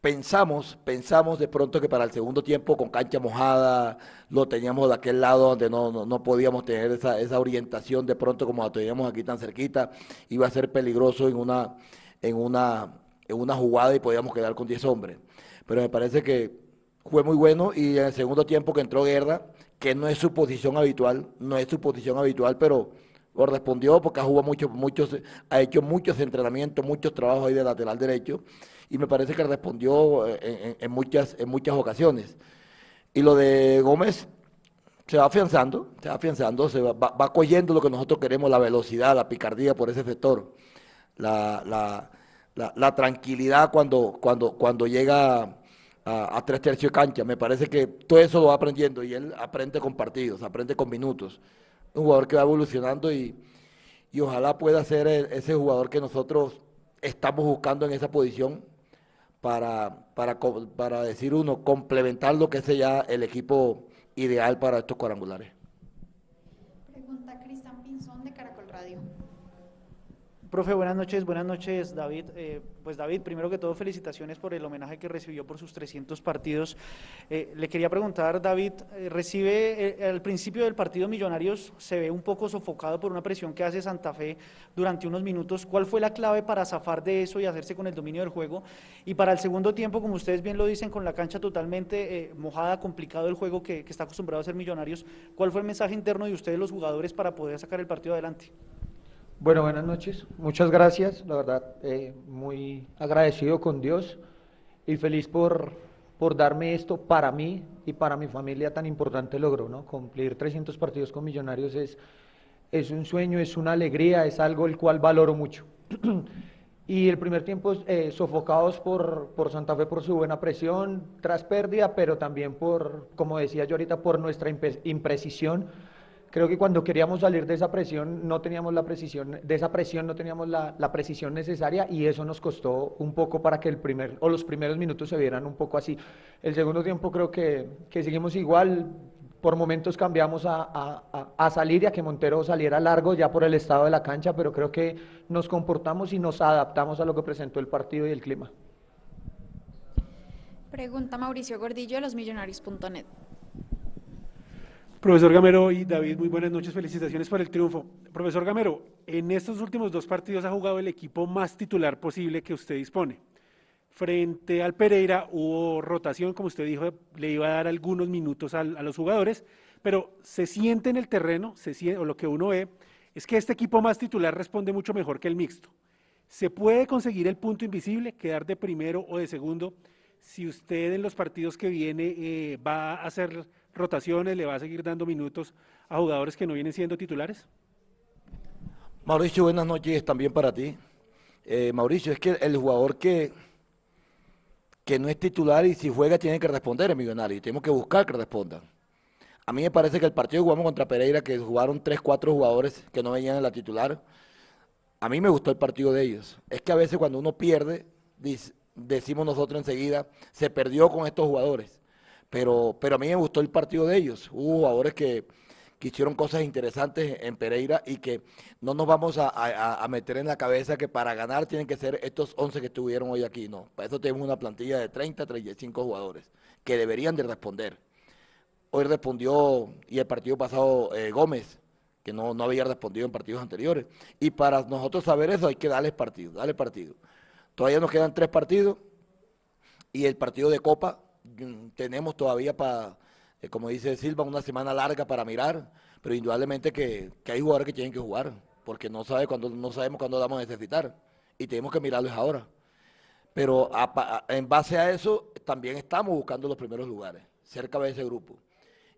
pensamos, pensamos de pronto que para el segundo tiempo con cancha mojada, lo teníamos de aquel lado donde no, podíamos tener esa, orientación de pronto como la teníamos aquí tan cerquita, iba a ser peligroso en una, en una, en una jugada y podíamos quedar con 10 hombres. Pero me parece que fue muy bueno y en el segundo tiempo que entró Guerra, que no es su posición habitual, no es su posición habitual, pero respondió porque ha jugado muchos, muchos, ha hecho muchos entrenamientos, muchos trabajos ahí de lateral derecho, y me parece que respondió en, muchas, en muchas ocasiones. Y lo de Gómez se va afianzando, se va afianzando, se va, va, cogiendo lo que nosotros queremos, la velocidad, la picardía por ese sector, la, la tranquilidad cuando, cuando, cuando llega a, tres tercios de cancha. Me parece que todo eso lo va aprendiendo y él aprende con partidos, aprende con minutos. Un jugador que va evolucionando y, ojalá pueda ser ese jugador que nosotros estamos buscando en esa posición para, para, para decir uno, complementar lo que sea el equipo ideal para estos cuadrangulares. Profe, buenas noches, buenas noches David. Eh, pues David, primero que todo felicitaciones por el homenaje que recibió por sus 300 partidos. Eh, le quería preguntar, David, eh, recibe al principio del partido Millonarios, se ve un poco sofocado por una presión que hace Santa Fe durante unos minutos. ¿Cuál fue la clave para zafar de eso y hacerse con el dominio del juego? Y para el segundo tiempo, como ustedes bien lo dicen, con la cancha totalmente mojada, complicado el juego que está acostumbrado a ser Millonarios, ¿cuál fue el mensaje interno de ustedes los jugadores para poder sacar el partido adelante? Bueno, buenas noches. Muchas gracias. La verdad, eh, muy agradecido con Dios y feliz por, por darme esto para mí y para mi familia tan importante logro, ¿no? Cumplir 300 partidos con Millonarios es, es un sueño, es una alegría, es algo el cual valoro mucho. [clears throat] y el primer tiempo eh, sofocados por, por Santa Fe por su buena presión tras pérdida, pero también por, como decía yo ahorita, por nuestra imprecisión Creo que cuando queríamos salir de esa presión no teníamos la precisión, de esa presión no teníamos la, precisión necesaria y eso nos costó un poco para que el primer o los primeros minutos se vieran un poco así. El segundo tiempo creo que, seguimos igual, por momentos cambiamos a, a, salir y a que Montero saliera largo ya por el estado de la cancha, pero creo que nos comportamos y nos adaptamos a lo que presentó el partido y el clima. Pregunta Mauricio Gordillo de losmillonarios.net. Profesor Gamero y David, muy buenas noches, felicitaciones por el triunfo. Profesor Gamero, en estos últimos dos partidos ha jugado el equipo más titular posible que usted dispone. Frente al Pereira hubo rotación, como usted dijo, le iba a dar algunos minutos a, los jugadores, pero se siente en el terreno, se siente, o lo que uno ve, es que este equipo más titular responde mucho mejor que el mixto. ¿Se puede conseguir el punto invisible, quedar de primero o de segundo, si usted en los partidos que viene eh, va a hacer rotaciones, le va a seguir dando minutos a jugadores que no vienen siendo titulares? Mauricio, buenas noches también para ti. Eh, Mauricio, es que el jugador que, que no es titular y si juega tiene que responder Millonario y tenemos que buscar que respondan. A mí me parece que el partido que jugamos contra Pereira, que jugaron 3, 4 jugadores que no venían en la titular, a mí me gustó el partido de ellos. Es que a veces cuando uno pierde, decimos nosotros enseguida, se perdió con estos jugadores pero, pero a mí me gustó el partido de ellos. Hubo jugadores que, hicieron cosas interesantes en Pereira y que no nos vamos a, meter en la cabeza que para ganar tienen que ser estos 11 que estuvieron hoy aquí. No, para eso tenemos una plantilla de 30, 35 jugadores que deberían de responder. Hoy respondió, y el partido pasado eh, Gómez, que no, no había respondido en partidos anteriores. Y para nosotros saber eso hay que darles partido, darle partido. Todavía nos quedan tres partidos y el partido de Copa mm, tenemos todavía para, eh, como dice Silva, una semana larga para mirar, pero indudablemente que, hay jugadores que tienen que jugar, porque no, sabe cuándo, no sabemos cuándo vamos a necesitar y tenemos que mirarlos ahora. Pero en base a eso también estamos buscando los primeros lugares, cerca de ese grupo.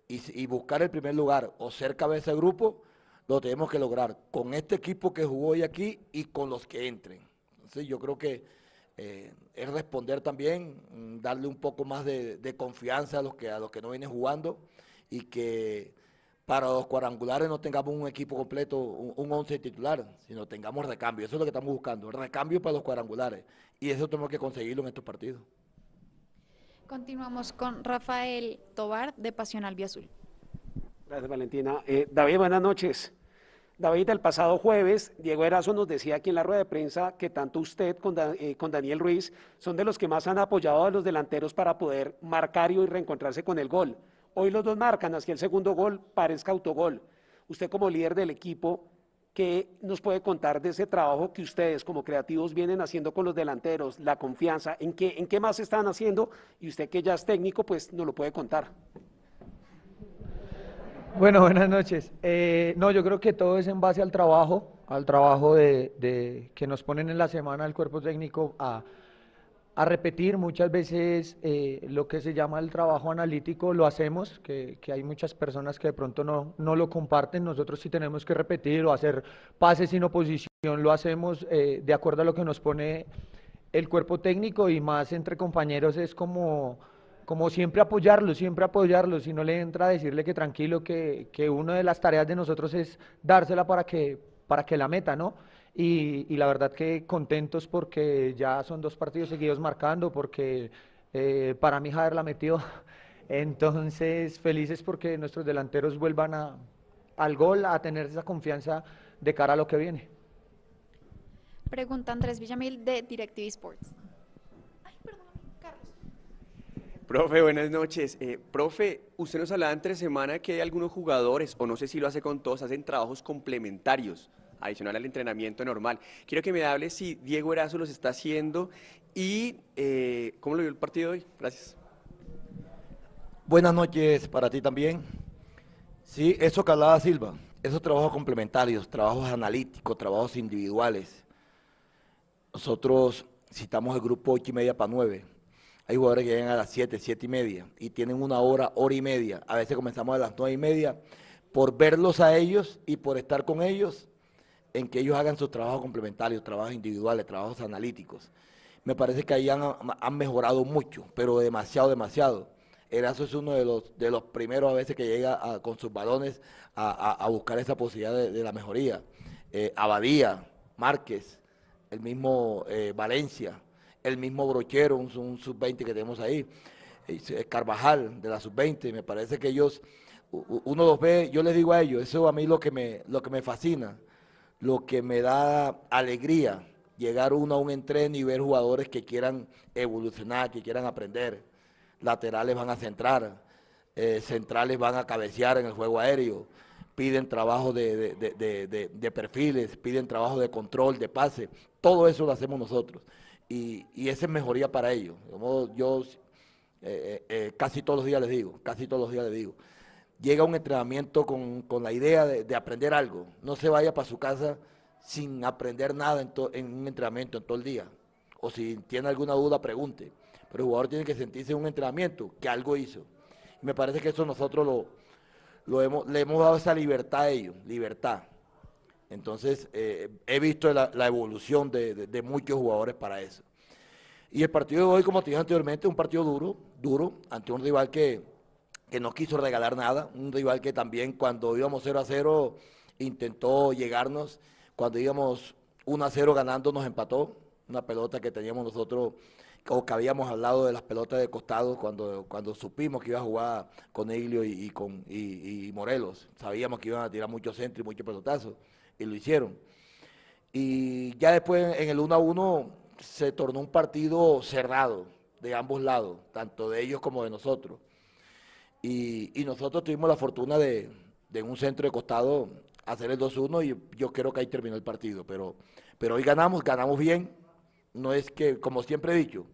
Y, y buscar el primer lugar o cerca de ese grupo lo tenemos que lograr con este equipo que jugó hoy aquí y con los que entren. Entonces yo creo que eh, es responder también, darle un poco más de, confianza a los, que, a los que no vienen jugando y que para los cuadrangulares no tengamos un equipo completo, un, once titular, sino tengamos recambio. Eso es lo que estamos buscando, recambio para los cuadrangulares. Y eso tenemos que conseguirlo en estos partidos. Continuamos con Rafael Tobar de Pasión Albiazul. Gracias, Valentina. Eh, David, buenas noches. David, el pasado jueves, Diego Erazo nos decía aquí en la rueda de prensa que tanto usted eh, con, Daniel Ruiz son de los que más han apoyado a los delanteros para poder marcar y reencontrarse con el gol. Hoy los dos marcan, así el segundo gol parezca autogol. Usted como líder del equipo, ¿qué nos puede contar de ese trabajo que ustedes como creativos vienen haciendo con los delanteros, la confianza, en qué, en qué más están haciendo? Y usted que ya es técnico, pues nos lo puede contar. Bueno, buenas noches. Eh, no, yo creo que todo es en base al trabajo, al trabajo de, que nos ponen en la semana el cuerpo técnico a, repetir. Muchas veces eh, lo que se llama el trabajo analítico, lo hacemos, que, hay muchas personas que de pronto no, no, lo comparten, nosotros sí tenemos que repetir o hacer pases sin oposición, lo hacemos eh, de acuerdo a lo que nos pone el cuerpo técnico y más entre compañeros es como como siempre apoyarlo, siempre apoyarlo, si no le entra a decirle que tranquilo, que, que una de las tareas de nosotros es dársela para que, para que la meta, ¿no? Y, la verdad que contentos porque ya son dos partidos seguidos marcando, porque eh, para mí Javier la metió, [laughs] entonces felices porque nuestros delanteros vuelvan a, al gol, a tener esa confianza de cara a lo que viene. Pregunta Andrés Villamil de DirecTV Sports. Profe, buenas noches. Eh, profe, usted nos hablaba entre semana que hay algunos jugadores, o no sé si lo hace con todos, hacen trabajos complementarios, adicional al entrenamiento normal. Quiero que me hable si Diego Erazo los está haciendo y eh, cómo lo vio el partido hoy. Gracias. Buenas noches para ti también. Sí, eso que hablaba Silva, esos trabajos complementarios, trabajos analíticos, trabajos individuales. Nosotros citamos el grupo 8 y media para 9 hay jugadores que llegan a las 7, 7 y media y tienen una hora, hora y media. A veces comenzamos a las 9 y media por verlos a ellos y por estar con ellos en que ellos hagan sus trabajos complementarios, trabajos individuales, trabajos analíticos. Me parece que ahí han, mejorado mucho, pero demasiado, demasiado. Erazo es uno de los, de los primeros a veces que llega con sus balones a, buscar esa posibilidad de, la mejoría. Eh, Abadía, Márquez, el mismo eh, Valencia, el mismo Brochero, un, sub-20 que tenemos ahí, Carvajal de la sub-20, me parece que ellos, uno los ve, yo les digo a ellos, eso a mí lo que me, lo que me fascina, lo que me da alegría, llegar uno a un entreno y ver jugadores que quieran evolucionar, que quieran aprender, laterales van a centrar, eh, centrales van a cabecear en el juego aéreo, piden trabajo de, de, perfiles, piden trabajo de control, de pase, todo eso lo hacemos nosotros y, y esa es mejoría para ellos. Yo eh, eh, eh, casi todos los días les digo, casi todos los días les digo, llega un entrenamiento con, la idea de, aprender algo, no se vaya para su casa sin aprender nada en, en, un entrenamiento en todo el día. O si tiene alguna duda, pregunte. Pero el jugador tiene que sentirse en un entrenamiento, que algo hizo. Y me parece que eso nosotros lo, lo hemos, le hemos dado esa libertad a ellos, libertad. Entonces, eh, he visto la, evolución de, muchos jugadores para eso. Y el partido de hoy, como te dije anteriormente, es un partido duro, duro, ante un rival que, no quiso regalar nada, un rival que también cuando íbamos 0 a 0 intentó llegarnos, cuando íbamos 1 a 0 ganando nos empató, una pelota que teníamos nosotros, o que habíamos hablado de las pelotas de costado cuando, cuando supimos que iba a jugar con Eglio y, con, y, Morelos, sabíamos que iban a tirar muchos centros y muchos pelotazos y lo hicieron. Y ya después en el 1 a 1 se tornó un partido cerrado de ambos lados, tanto de ellos como de nosotros. Y, nosotros tuvimos la fortuna de, en un centro de costado hacer el 2-1 y yo creo que ahí terminó el partido. Pero, pero hoy ganamos, ganamos bien, no es que, como siempre he dicho,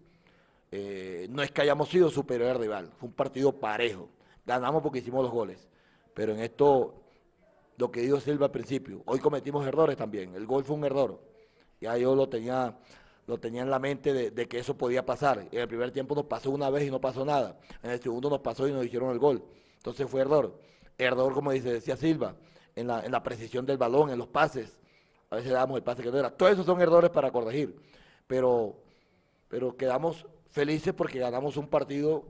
eh, no es que hayamos sido superior al rival, fue un partido parejo. Ganamos porque hicimos los goles. Pero en esto, lo que dijo Silva al principio, hoy cometimos errores también. El gol fue un error. Ya yo lo tenía, lo tenía en la mente de, que eso podía pasar. En el primer tiempo nos pasó una vez y no pasó nada. En el segundo nos pasó y nos hicieron el gol. Entonces fue error. Error, como dice, decía Silva, en la, en la precisión del balón, en los pases. A veces damos el pase que no era. Todos esos son errores para corregir. Pero, pero quedamos felices porque ganamos un partido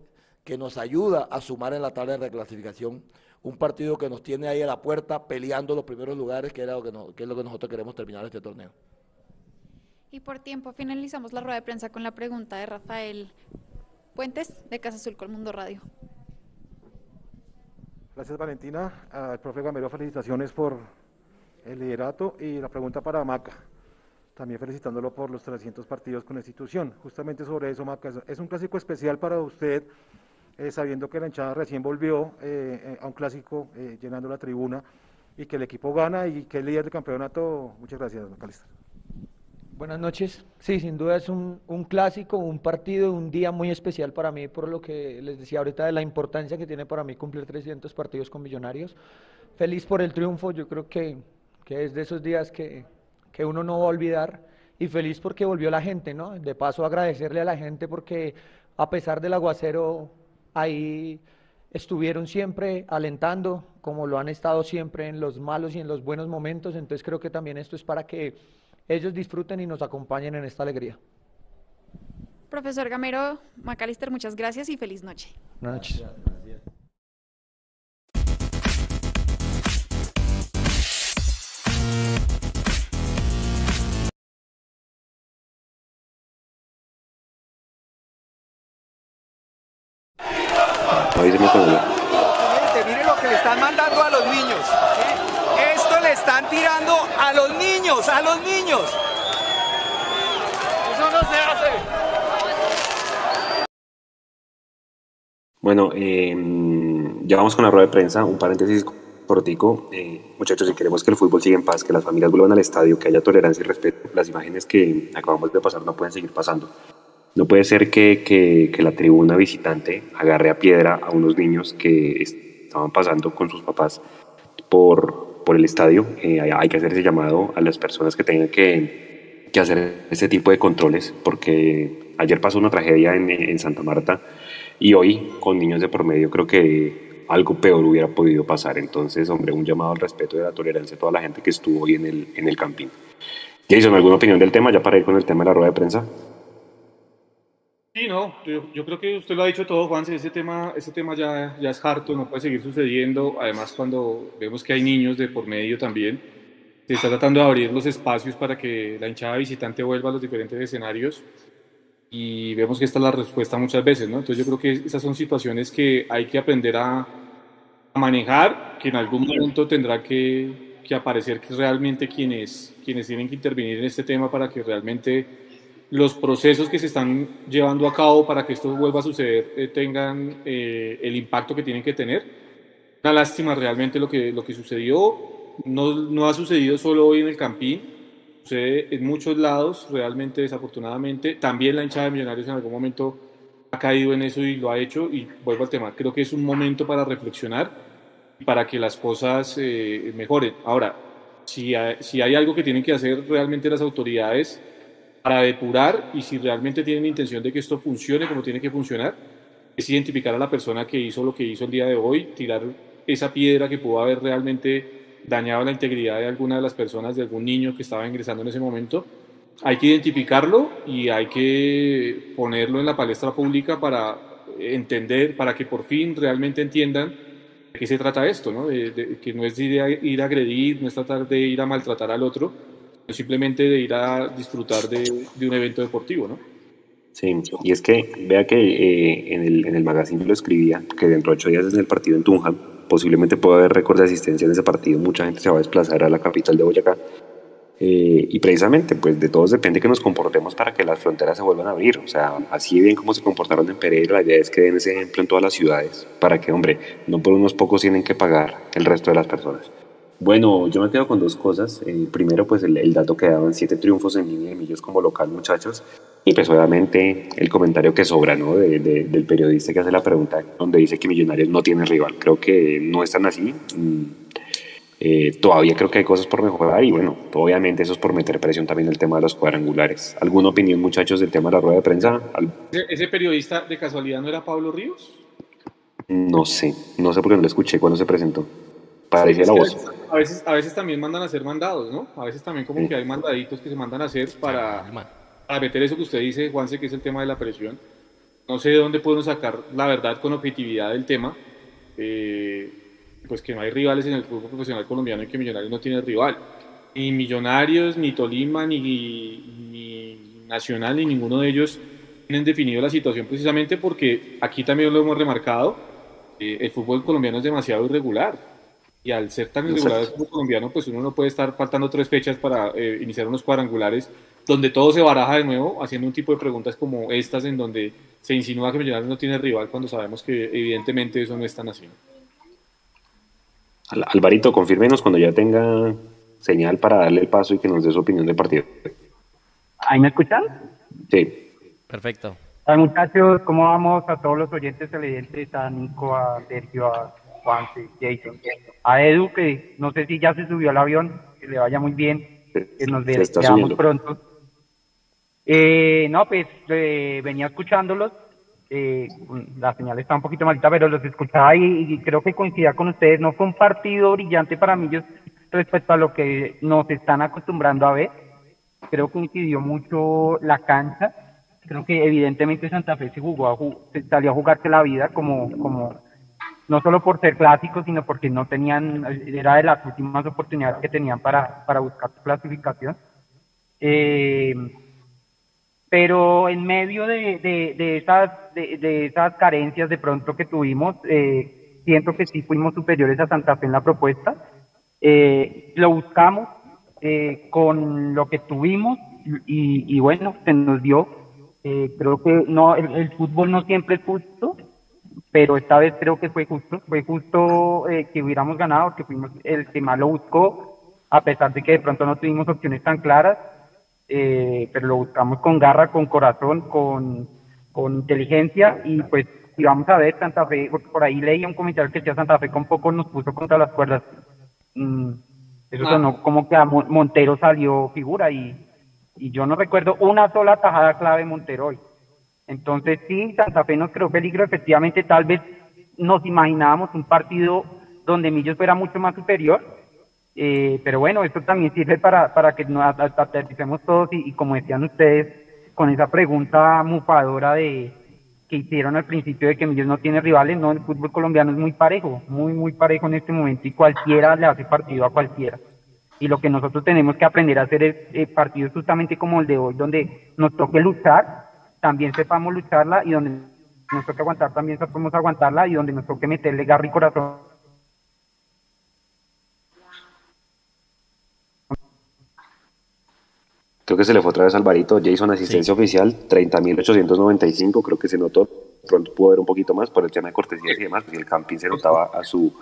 que nos ayuda a sumar en la tabla de reclasificación un partido que nos tiene ahí a la puerta peleando los primeros lugares, que, era lo que, que es lo que nosotros queremos terminar este torneo. Y por tiempo finalizamos la rueda de prensa con la pregunta de Rafael Puentes de Casa Azul con Mundo Radio. Gracias Valentina. Al profe Gamero felicitaciones por el liderato y la pregunta para Maca. También felicitándolo por los 300 partidos con la institución. Justamente sobre eso, Maca, es un clásico especial para usted eh, sabiendo que la hinchada recién volvió eh, eh, a un clásico llenando la tribuna y que el equipo gana y que es líder de campeonato. Muchas gracias, Macalister. Buenas noches. Sí, sin duda es un, un, clásico, un partido, un día muy especial para mí, por lo que les decía ahorita de la importancia que tiene para mí cumplir 300 partidos con Millonarios. Feliz por el triunfo, yo creo que, que es de esos días que, que uno no va a olvidar y feliz porque volvió la gente, ¿no? De paso agradecerle a la gente porque a pesar del aguacero ahí estuvieron siempre alentando, como lo han estado siempre en los malos y en los buenos momentos. Entonces creo que también esto es para que ellos disfruten y nos acompañen en esta alegría. Profesor Gamero, Macalister, muchas gracias y feliz noche. Buenas noches. Bueno, eh, ya vamos con la rueda de prensa. Un paréntesis cortico. Eh, muchachos, si queremos que el fútbol siga en paz, que las familias vuelvan al estadio, que haya tolerancia y respeto, las imágenes que acabamos de pasar no pueden seguir pasando. No puede ser que, que, la tribuna visitante agarre a piedra a unos niños que estaban pasando con sus papás por, por el estadio. Eh, hay que hacer ese llamado a las personas que tengan que, que, hacer ese tipo de controles, porque ayer pasó una tragedia en, en Santa Marta y hoy, con niños de por medio, creo que algo peor hubiera podido pasar. Entonces, hombre, un llamado al respeto y a la tolerancia a toda la gente que estuvo hoy en el, en el camping. Jason, ¿alguna opinión del tema? Ya para ir con el tema de la rueda de prensa. Sí, no, yo, creo que usted lo ha dicho todo, Juan, ese tema, ese tema ya, ya es harto, no puede seguir sucediendo, además cuando vemos que hay niños de por medio también, se está tratando de abrir los espacios para que la hinchada visitante vuelva a los diferentes escenarios y vemos que esta es la respuesta muchas veces, ¿no? Entonces yo creo que esas son situaciones que hay que aprender a, manejar, que en algún momento tendrá que, que aparecer que realmente quienes, quienes tienen que intervenir en este tema para que realmente los procesos que se están llevando a cabo para que esto vuelva a suceder eh, tengan eh, el impacto que tienen que tener. Una lástima realmente lo que, lo que sucedió. No, no ha sucedido solo hoy en el Campín, sucede en muchos lados, realmente desafortunadamente. También la hinchada de Millonarios en algún momento ha caído en eso y lo ha hecho. Y vuelvo al tema, creo que es un momento para reflexionar y para que las cosas eh, mejoren. Ahora, si hay, si hay algo que tienen que hacer realmente las autoridades, para depurar y si realmente tienen intención de que esto funcione como tiene que funcionar, es identificar a la persona que hizo lo que hizo el día de hoy, tirar esa piedra que pudo haber realmente dañado la integridad de alguna de las personas, de algún niño que estaba ingresando en ese momento. Hay que identificarlo y hay que ponerlo en la palestra pública para entender, para que por fin realmente entiendan de qué se trata esto, ¿no? que no es ir a, ir a agredir, no es tratar de ir a maltratar al otro, simplemente de ir a disfrutar de, de un evento deportivo, ¿no? Sí, y es que vea que eh, en, el, en el magazine lo escribía que dentro de ocho días es el partido en Tunja, posiblemente pueda haber récord de asistencia en ese partido, mucha gente se va a desplazar a la capital de Boyacá. Eh, y precisamente, pues de todos depende que nos comportemos para que las fronteras se vuelvan a abrir. O sea, así bien como se comportaron en Pereira, la idea es que den ese ejemplo en todas las ciudades, para que, hombre, no por unos pocos tienen que pagar el resto de las personas. Bueno, yo me quedo con dos cosas. Eh, primero, pues el, dato que daban siete triunfos en línea de Millos como local, muchachos. Y pues obviamente el comentario que sobra, ¿no? del periodista que hace la pregunta, donde dice que Millonarios no tiene rival. Creo que no están así. Mm, eh, todavía creo que hay cosas por mejorar y bueno, obviamente eso es por meter presión también el tema de los cuadrangulares. ¿Alguna opinión, muchachos, del tema de la rueda de prensa? ¿Ese periodista de casualidad no era Pablo Ríos? No sé, no sé por qué no lo escuché cuando se presentó. Parecía la voz. A veces, a veces también mandan a hacer mandados, ¿no? A veces también como que hay mandaditos que se mandan a hacer para, para meter eso que usted dice, Juanse, que es el tema de la presión. No sé de dónde podemos sacar la verdad con objetividad del tema. Eh, pues que no hay rivales en el fútbol profesional colombiano y que Millonarios no tiene rival. Ni Millonarios, ni Tolima, ni, ni Nacional, ni ninguno de ellos tienen definido la situación precisamente porque aquí también lo hemos remarcado, eh, el fútbol colombiano es demasiado irregular. Y al ser tan irregular el fútbol colombiano, pues uno no puede estar faltando tres fechas para eh, iniciar unos cuadrangulares donde todo se baraja de nuevo, haciendo un tipo de preguntas como estas en donde se insinúa que Millonarios no tiene rival cuando sabemos que evidentemente eso no es tan así. Alvarito, confírmenos cuando ya tenga señal para darle el paso y que nos dé su opinión del partido. ¿Ahí me escuchan? Sí. Perfecto. Hola muchachos, ¿cómo vamos? A todos los oyentes televidentes, a Nico, a Sergio, a Juan, a Jason, a Edu, que no sé si ya se subió al avión, que le vaya muy bien, que nos veamos pronto. Eh, no, pues eh, venía escuchándolos eh, la señal está un poquito malita, pero los escuchaba y, creo que coincidía con ustedes. No fue un partido brillante para mí respecto a lo que nos están acostumbrando a ver. Creo que incidió mucho la cancha. Creo que evidentemente Santa Fe se jugó, a, se salió a jugarse la vida como, como no solo por ser clásico, sino porque no tenían, era de las últimas oportunidades que tenían para, para buscar su clasificación. Eh, pero en medio de, de, esas, de, esas carencias de pronto que tuvimos, eh, siento que sí fuimos superiores a Santa Fe en la propuesta. Eh, lo buscamos eh, con lo que tuvimos y, bueno, se nos dio. creo que no el, fútbol no siempre es justo, pero esta vez creo que fue justo. Fue justo que hubiéramos ganado, que fuimos el que más lo buscó, a pesar de que de pronto no tuvimos opciones tan claras eh, pero lo buscamos con garra, con corazón, con, con inteligencia y pues si vamos a ver Santa Fe, porque por ahí leí un comentario que decía Santa Fe con poco nos puso contra las cuerdas. Mm, eso ah. sonó como que a Montero salió figura y, y yo no recuerdo una sola tajada clave Montero hoy. Entonces sí, Santa Fe nos creó peligro, efectivamente tal vez nos imaginábamos un partido donde Millos fuera mucho más superior, eh, pero bueno, esto también sirve para, para que nos aterricemos todos y, como decían ustedes, con esa pregunta mufadora de que hicieron al principio de que Millos no tiene rivales, no, el fútbol colombiano es muy parejo, muy, muy parejo en este momento y cualquiera le hace partido a cualquiera. Y lo que nosotros tenemos que aprender a hacer es eh, partidos justamente como el de hoy, donde nos toque luchar, también sepamos lucharla y donde nos toque aguantar, también sepamos aguantarla y donde nos toque meterle garra y corazón Creo que se le fue otra vez Alvarito. Jason, asistencia oficial, 30.895. Creo que se notó. Pronto pudo haber un poquito más por el tema de cortesías y demás, porque el camping se notaba a su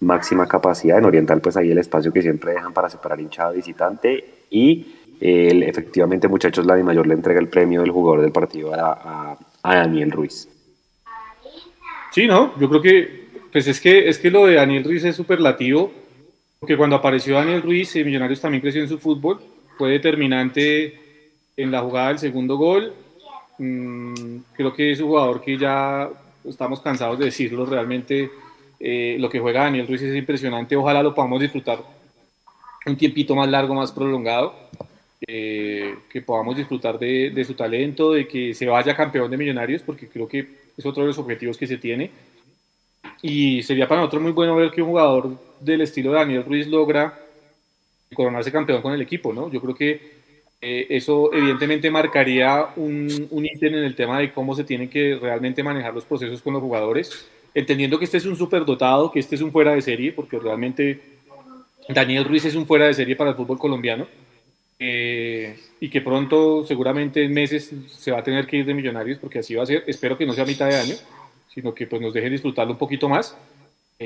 máxima capacidad. En Oriental, pues ahí el espacio que siempre dejan para separar hinchada visitante. Y el, efectivamente, muchachos, la de mayor le entrega el premio del jugador del partido a, a, Daniel Ruiz. Sí, no, yo creo que, pues es que, es que lo de Daniel Ruiz es superlativo, porque cuando apareció Daniel Ruiz, eh, Millonarios también creció en su fútbol fue determinante en la jugada del segundo gol. Mm, creo que es un jugador que ya estamos cansados de decirlo, realmente eh, lo que juega Daniel Ruiz es impresionante, ojalá lo podamos disfrutar un tiempito más largo, más prolongado, eh, que podamos disfrutar de, de, su talento, de que se vaya campeón de Millonarios, porque creo que es otro de los objetivos que se tiene. Y sería para nosotros muy bueno ver que un jugador del estilo de Daniel Ruiz logra coronarse campeón con el equipo, ¿no? Yo creo que eh, eso evidentemente marcaría un, un ítem en el tema de cómo se tienen que realmente manejar los procesos con los jugadores, entendiendo que este es un superdotado, que este es un fuera de serie, porque realmente Daniel Ruiz es un fuera de serie para el fútbol colombiano, eh, y que pronto, seguramente en meses, se va a tener que ir de Millonarios, porque así va a ser, espero que no sea a mitad de año, sino que pues nos dejen disfrutarlo un poquito más.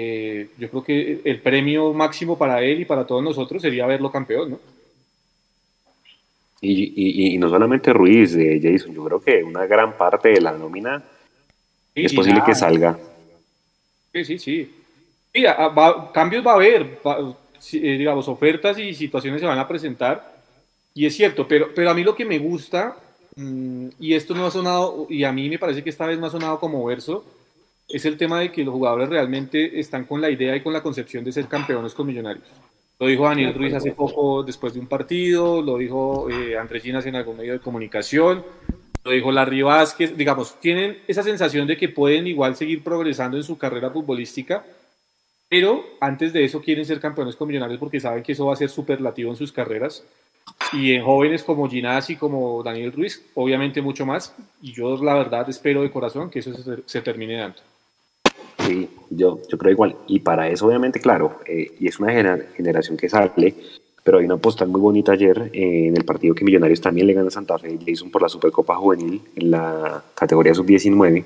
Eh, yo creo que el premio máximo para él y para todos nosotros sería verlo campeón, ¿no? Y, y, no solamente Ruiz, de Jason, yo creo que una gran parte de la nómina es posible que salga. Sí, sí, sí. Mira, ah, cambios va a haber, eh, digamos, ofertas y situaciones se van a presentar. Y es cierto, pero, pero a mí lo que me gusta, mm, y esto no ha sonado, y a mí me parece que esta vez no ha sonado como verso, es el tema de que los jugadores realmente están con la idea y con la concepción de ser campeones con millonarios. Lo dijo Daniel Ruiz hace poco después de un partido, lo dijo eh, Andrés Ginas en algún medio de comunicación, lo dijo Larry Vázquez, digamos, tienen esa sensación de que pueden igual seguir progresando en su carrera futbolística, pero antes de eso quieren ser campeones con millonarios porque saben que eso va a ser superlativo en sus carreras. Y en jóvenes como Ginás y como Daniel Ruiz, obviamente mucho más. Y yo la verdad espero de corazón que eso se termine dando. Sí, yo, yo creo igual. Y para eso, obviamente, claro, eh, y es una generación que sale, pero hay una postal muy bonita ayer eh, en el partido que Millonarios también le gana a Santa Fe Jason por la Supercopa Juvenil en la categoría sub-19,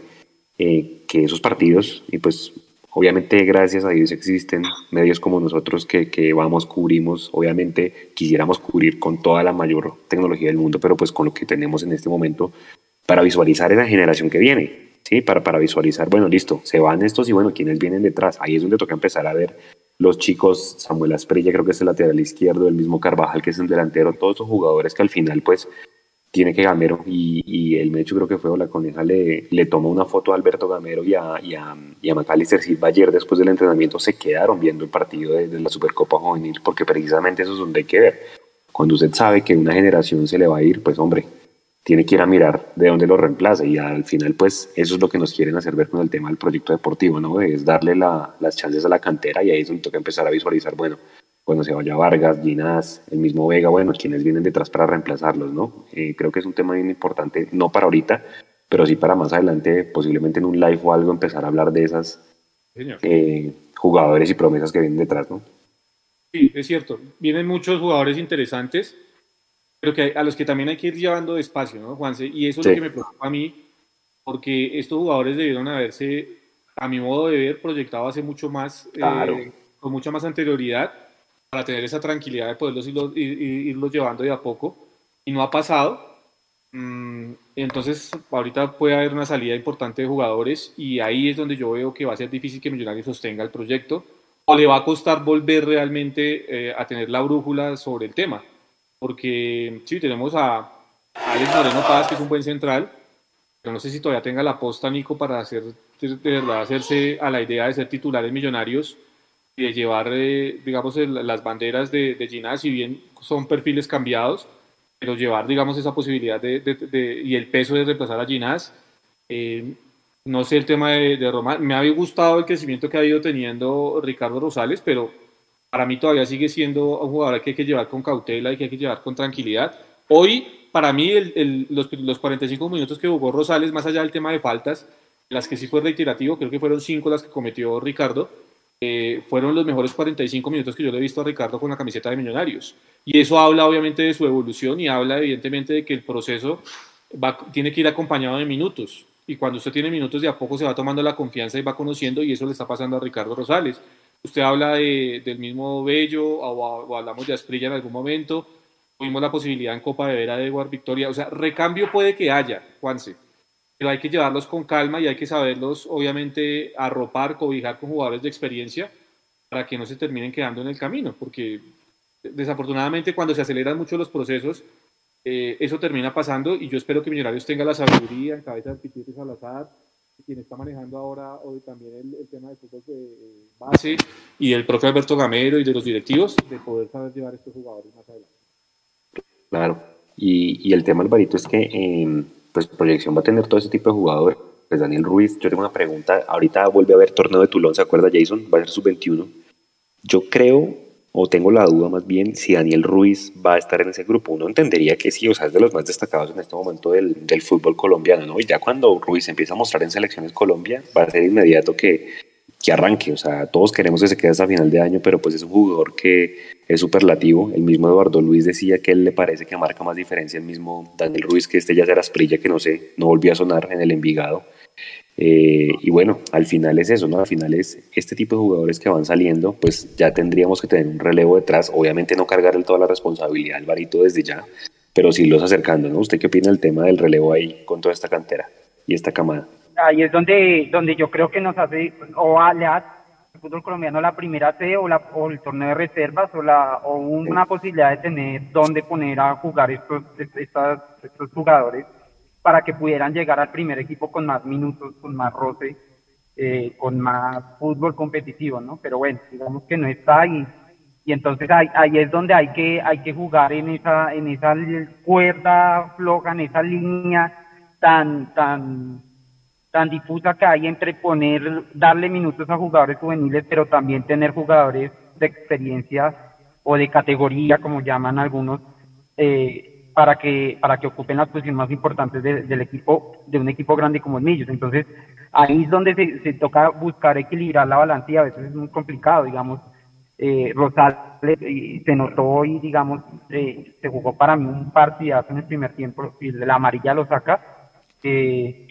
eh, que esos partidos, y pues obviamente gracias a Dios existen medios como nosotros que, que, vamos, cubrimos, obviamente quisiéramos cubrir con toda la mayor tecnología del mundo, pero pues con lo que tenemos en este momento para visualizar esa generación que viene. ¿Sí? Para, para visualizar, bueno, listo, se van estos y bueno, ¿quiénes vienen detrás? Ahí es donde toca empezar a ver los chicos, Samuel Asprilla creo que es el lateral izquierdo, el mismo Carvajal que es el delantero, todos esos jugadores que al final pues tiene que Gamero y, el Mecho creo que fue o la coneja le, le tomó una foto a Alberto Gamero y a, y a, y a Macalister Silva ayer después del entrenamiento se quedaron viendo el partido de, de, la Supercopa Juvenil porque precisamente eso es donde hay que ver. Cuando usted sabe que una generación se le va a ir, pues hombre, tiene que ir a mirar de dónde lo reemplaza y al final pues eso es lo que nos quieren hacer ver con el tema del proyecto deportivo, ¿no? Es darle las chances a la cantera y ahí es donde toca empezar a visualizar, bueno, cuando se vaya Vargas, Ginás, el mismo Vega, bueno, quienes vienen detrás para reemplazarlos, ¿no? Eh, creo que es un tema bien importante, no para ahorita, pero sí para más adelante, posiblemente en un live o algo, empezar a hablar de esas eh, jugadores y promesas que vienen detrás, ¿no? Sí, es cierto, vienen muchos jugadores interesantes pero que a los que también hay que ir llevando despacio, ¿no, Juanse? Y eso es lo que me preocupa a mí, porque estos jugadores debieron haberse, a mi modo de ver, proyectado hace mucho más, eh, con mucha más anterioridad, para tener esa tranquilidad de poderlos irlos, irlos llevando de a poco, y no ha pasado. Mm, entonces, ahorita puede haber una salida importante de jugadores, y ahí es donde yo veo que va a ser difícil que Millonarios sostenga el proyecto, o le va a costar volver realmente eh, a tener la brújula sobre el tema porque sí, tenemos a Alex Moreno Paz, que es un buen central, pero no sé si todavía tenga la posta, Nico, para hacer, de verdad hacerse a la idea de ser titulares millonarios y de llevar, eh, digamos, las banderas de, de si bien son perfiles cambiados, pero llevar, digamos, esa posibilidad de, y el peso de reemplazar a Ginás. Eh, no sé el tema de, de Roma. Me había gustado el crecimiento que ha ido teniendo Ricardo Rosales, pero para mí todavía sigue siendo un jugador que hay que llevar con cautela y que hay que llevar con tranquilidad. Hoy, para mí, los, los, 45 minutos que jugó Rosales, más allá del tema de faltas, las que sí fue reiterativo, creo que fueron cinco las que cometió Ricardo, eh, fueron los mejores 45 minutos que yo le he visto a Ricardo con la camiseta de Millonarios. Y eso habla obviamente de su evolución y habla evidentemente de que el proceso va, tiene que ir acompañado de minutos. Y cuando usted tiene minutos, de a poco se va tomando la confianza y va conociendo, y eso le está pasando a Ricardo Rosales. Usted habla de, del mismo Bello o, hablamos de Asprilla en algún momento. Tuvimos la posibilidad en Copa de Vera de Edward Victoria. O sea, recambio puede que haya, Juanse. Pero hay que llevarlos con calma y hay que saberlos, obviamente, arropar, cobijar con jugadores de experiencia para que no se terminen quedando en el camino. Porque desafortunadamente cuando se aceleran mucho los procesos, eh, eso termina pasando y yo espero que Millonarios tenga la sabiduría en cabeza de Piquete Salazar, quien está manejando ahora hoy también el, tema de fútbol de base y del propio Alberto Gamero y de los directivos de poder saber llevar estos jugadores más adelante. Claro, y, y el tema, Alvarito, es que eh, pues proyección va a tener todo ese tipo de jugadores. Pues Daniel Ruiz, yo tengo una pregunta, ahorita vuelve a haber torneo de Tulón, ¿se acuerda Jason? Va a ser sub-21. Yo creo o tengo la duda más bien si Daniel Ruiz va a estar en ese grupo. Uno entendería que sí, o sea, es de los más destacados en este momento del, del fútbol colombiano, ¿no? Y ya cuando Ruiz empieza a mostrar en selecciones Colombia, va a ser inmediato que, que arranque. O sea, todos queremos que se quede hasta final de año, pero pues es un jugador que es superlativo. El mismo Eduardo Luis decía que él le parece que marca más diferencia el mismo Daniel Ruiz que este ya será Asprilla, que no sé, no volvió a sonar en el Envigado. Eh, y bueno, al final es eso, ¿no? Al final es este tipo de jugadores que van saliendo, pues ya tendríamos que tener un relevo detrás. Obviamente no cargar toda la responsabilidad al varito desde ya, pero sí los acercando, ¿no? ¿Usted qué opina del tema del relevo ahí con toda esta cantera y esta camada? Ahí es donde, donde yo creo que nos hace, o le hace el fútbol colombiano la primera C o, la, o el torneo de reservas o, la, o una posibilidad de tener dónde poner a jugar estos, estos, estos jugadores para que pudieran llegar al primer equipo con más minutos, con más roce, eh, con más fútbol competitivo, ¿no? Pero bueno, digamos que no está ahí. Y entonces ahí, ahí es donde hay que, hay que jugar en esa, en esa cuerda floja, en esa línea tan, tan, tan difusa que hay entre poner, darle minutos a jugadores juveniles, pero también tener jugadores de experiencia o de categoría, como llaman algunos, eh, para que, para que ocupen las posiciones más importantes del equipo, de un equipo grande como el Millos. Entonces, ahí es donde se, toca buscar equilibrar la balanza y a veces es muy complicado, digamos. Eh, Rosales se notó hoy, digamos, eh, se jugó para mí un partidazo en el primer tiempo, y la amarilla lo saca, eh,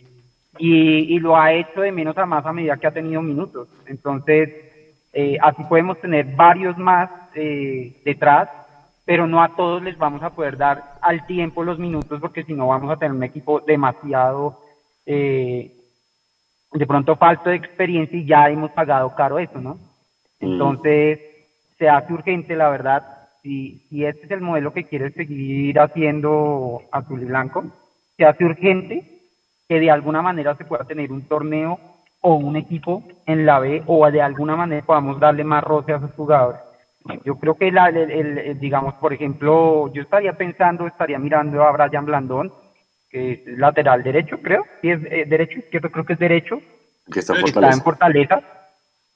y, y, lo ha hecho de menos a más a medida que ha tenido minutos. Entonces, eh, así podemos tener varios más detrás pero no a todos les vamos a poder dar al tiempo los minutos porque si no vamos a tener un equipo demasiado eh, de pronto falto de experiencia y ya hemos pagado caro eso, ¿no? Mm. Entonces se hace urgente, la verdad, si, si este es el modelo que quiere seguir haciendo Azul y Blanco, se hace urgente que de alguna manera se pueda tener un torneo o un equipo en la B o de alguna manera podamos darle más roce a esos jugadores yo creo que la, el, digamos, por ejemplo, yo estaría pensando, estaría mirando a Brian Blandón, que es lateral derecho, creo, si es eh, derecho, izquierdo, creo que es derecho, que está, en Fortaleza.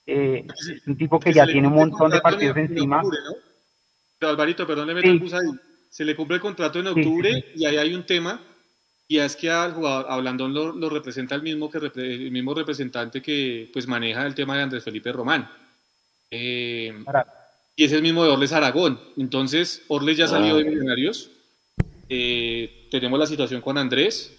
Eh, es un tipo que, ya tiene un montón de partidos encima. Pero Alvarito, perdón, le meto ahí. Se le cumple el contrato en octubre y ahí hay un tema y es que al jugador, a Blandón lo, representa el mismo, que, el mismo representante que pues maneja el tema de Andrés Felipe Román. Eh, y es el mismo de Orles Aragón. Entonces, Orles ya salió de ah. Millonarios. Eh, tenemos la situación con Andrés.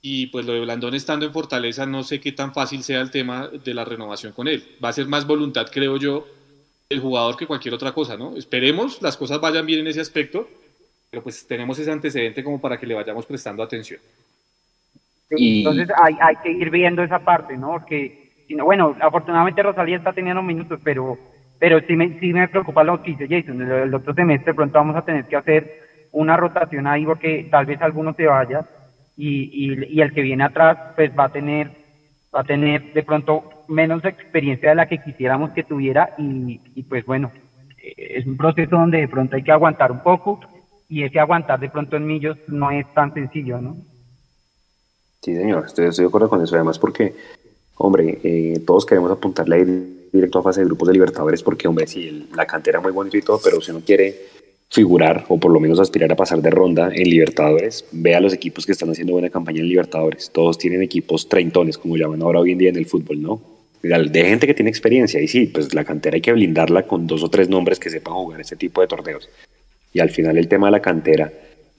Y pues lo de Blandón estando en Fortaleza, no sé qué tan fácil sea el tema de la renovación con él. Va a ser más voluntad, creo yo, el jugador que cualquier otra cosa, ¿no? Esperemos las cosas vayan bien en ese aspecto, pero pues tenemos ese antecedente como para que le vayamos prestando atención. Entonces hay, hay que ir viendo esa parte, ¿no? Porque, bueno, afortunadamente Rosalía está teniendo minutos, pero pero sí me, sí me preocupa lo que dice Jason. El, otro semestre pronto vamos a tener que hacer una rotación ahí porque tal vez alguno se vaya y, y, el que viene atrás pues va a tener va a tener de pronto menos experiencia de la que quisiéramos que tuviera y, y pues bueno, eh, es un proceso donde de pronto hay que aguantar un poco y ese aguantar de pronto en millos no es tan sencillo, ¿no? Sí, señor, estoy, estoy de acuerdo con eso, además porque, hombre, eh, todos queremos apuntarle directo a fase de grupos de Libertadores porque, hombre, sí, la cantera es muy bonito y todo, pero si uno quiere figurar o por lo menos aspirar a pasar de ronda en Libertadores, vea los equipos que están haciendo buena campaña en Libertadores. Todos tienen equipos treintones, como llaman ahora hoy en día en el fútbol, ¿no? De gente que tiene experiencia y sí, pues la cantera hay que blindarla con dos o tres nombres que sepan jugar ese tipo de torneos. Y al final el tema de la cantera,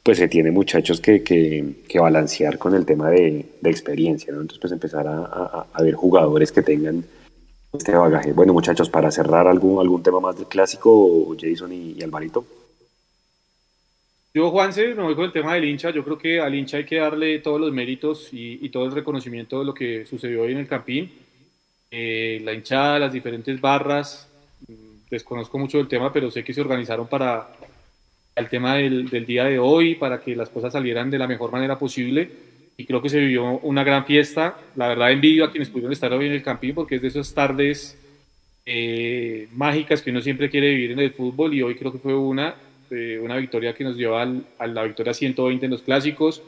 pues se tiene muchachos que, que, balancear con el tema de, de, experiencia, ¿no? Entonces pues empezar a, a ver jugadores que tengan este bagaje. Bueno, muchachos, para cerrar algún, algún tema más del clásico, Jason y, Alvarito. Yo, Juanse, me voy con el tema del hincha. Yo creo que al hincha hay que darle todos los méritos y, todo el reconocimiento de lo que sucedió hoy en el Campín. Eh, la hinchada, las diferentes barras, mm, desconozco mucho del tema, pero sé que se organizaron para el tema del, del día de hoy, para que las cosas salieran de la mejor manera posible y creo que se vivió una gran fiesta. La verdad envidio a quienes pudieron estar hoy en el Campín porque es de esas tardes eh, mágicas que uno siempre quiere vivir en el fútbol y hoy creo que fue una, eh, una victoria que nos llevó a la victoria 120 en los clásicos.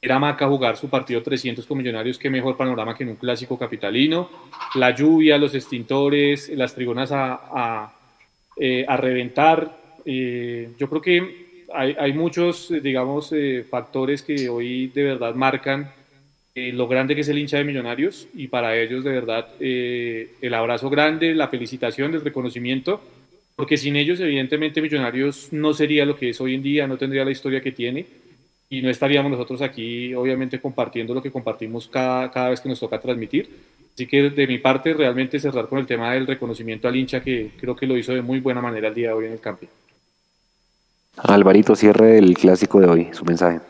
Era Maca jugar su partido 300 con Millonarios, qué mejor panorama que en un clásico capitalino. La lluvia, los extintores, las tribunas a, a, eh, a reventar. Yo creo que hay, muchos, eh, digamos, eh, factores que hoy de verdad marcan eh, lo grande que es el hincha de Millonarios y para ellos de verdad el abrazo grande, la felicitación, el reconocimiento, porque sin ellos evidentemente Millonarios no sería lo que es hoy en día, no tendría la historia que tiene y no estaríamos nosotros aquí, obviamente, compartiendo lo que compartimos cada, cada vez que nos toca transmitir. Así que de mi parte, realmente cerrar con el tema del reconocimiento al hincha, que creo que lo hizo de muy buena manera el día de hoy en el campo. Alvarito, cierre el clásico de hoy, su mensaje.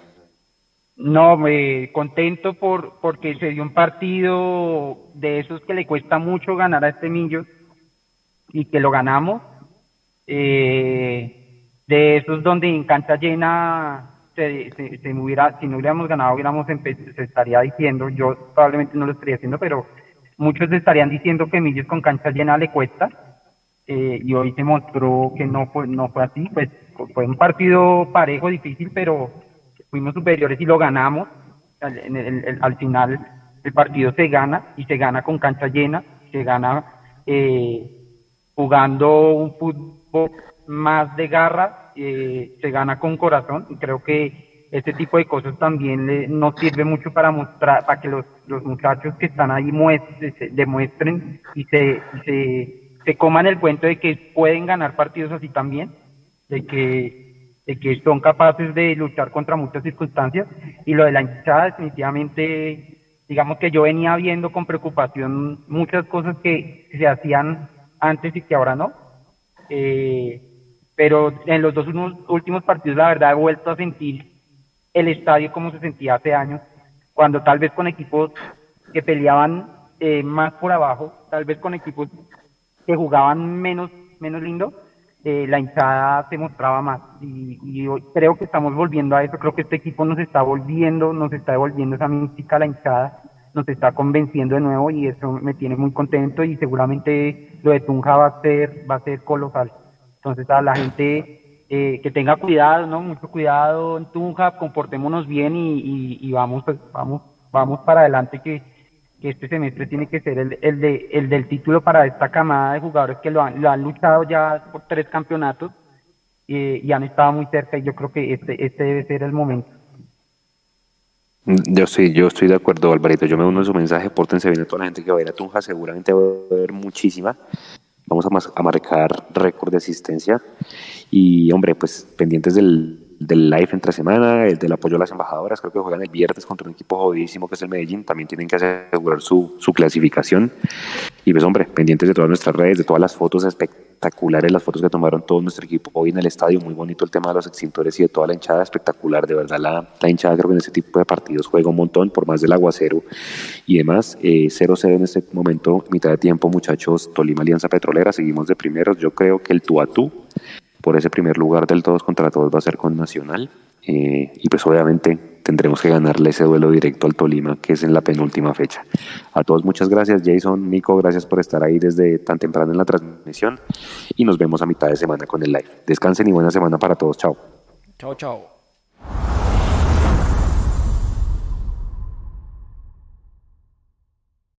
No, me contento por porque se dio un partido de esos que le cuesta mucho ganar a este Millos y que lo ganamos. Eh, de esos donde en cancha llena se, se, si no hubiéramos ganado, hubiéramos se estaría diciendo, yo probablemente no lo estaría haciendo, pero muchos estarían diciendo que Millos con cancha llena le cuesta. Eh, y hoy se mostró que no fue, no fue así, pues fue un partido parejo, difícil, pero fuimos superiores y lo ganamos. Al, final el partido se gana y se gana con cancha llena, se gana eh, jugando un fútbol más de garra, eh, se gana con corazón y creo que este tipo de cosas también le, nos sirve mucho para mostrar, para que los, muchachos que están ahí muestren, demuestren y se, se, se coman el cuento de que pueden ganar partidos así también, de que, de que son capaces de luchar contra muchas circunstancias y lo de la hinchada definitivamente digamos que yo venía viendo con preocupación muchas cosas que se hacían antes y que ahora no. Eh, pero en los dos últimos partidos, la verdad, he vuelto a sentir el estadio como se sentía hace años, cuando tal vez con equipos que peleaban eh, más por abajo, tal vez con equipos que jugaban menos, menos lindo, eh, la hinchada se mostraba más. Y, y creo que estamos volviendo a eso, creo que este equipo nos está volviendo, nos está devolviendo esa mística a la hinchada nos está convenciendo de nuevo y eso me tiene muy contento y seguramente lo de Tunja va a ser, va a ser colosal. Entonces a la gente eh, que tenga cuidado, ¿no? Mucho cuidado en Tunja, comportémonos bien y, y, vamos, pues, vamos, vamos para adelante que, que, este semestre tiene que ser el, el, de, el del título para esta camada de jugadores que lo han, lo han luchado ya por tres campeonatos eh, y han estado muy cerca y yo creo que este, este debe ser el momento. Yo sí, yo estoy de acuerdo, Alvarito. Yo me uno a su mensaje. Pórtense bien a toda la gente que va a ir a Tunja. Seguramente va a haber muchísima. Vamos a, a marcar récord de asistencia. Y, hombre, pues pendientes del, del live entre semana, el del apoyo a las embajadoras. Creo que juegan el viernes contra un equipo jodidísimo que es el Medellín. También tienen que asegurar su, su clasificación. Y, pues, hombre, pendientes de todas nuestras redes, de todas las fotos espectaculares las fotos que tomaron todo nuestro equipo hoy en el estadio, muy bonito el tema de los extintores y de toda la hinchada, espectacular, de verdad la, la hinchada creo que en este tipo de partidos juega un montón, por más del aguacero y demás, 0-0 eh, en este momento, mitad de tiempo muchachos, Tolima Alianza Petrolera, seguimos de primeros, yo creo que el tú a tú, por ese primer lugar del todos contra todos va a ser con Nacional, eh, y pues obviamente tendremos que ganarle ese duelo directo al Tolima, que es en la penúltima fecha. A todos muchas gracias, Jason, Nico, gracias por estar ahí desde tan temprano en la transmisión y nos vemos a mitad de semana con el live. Descansen y buena semana para todos. Chao. Chao, chao.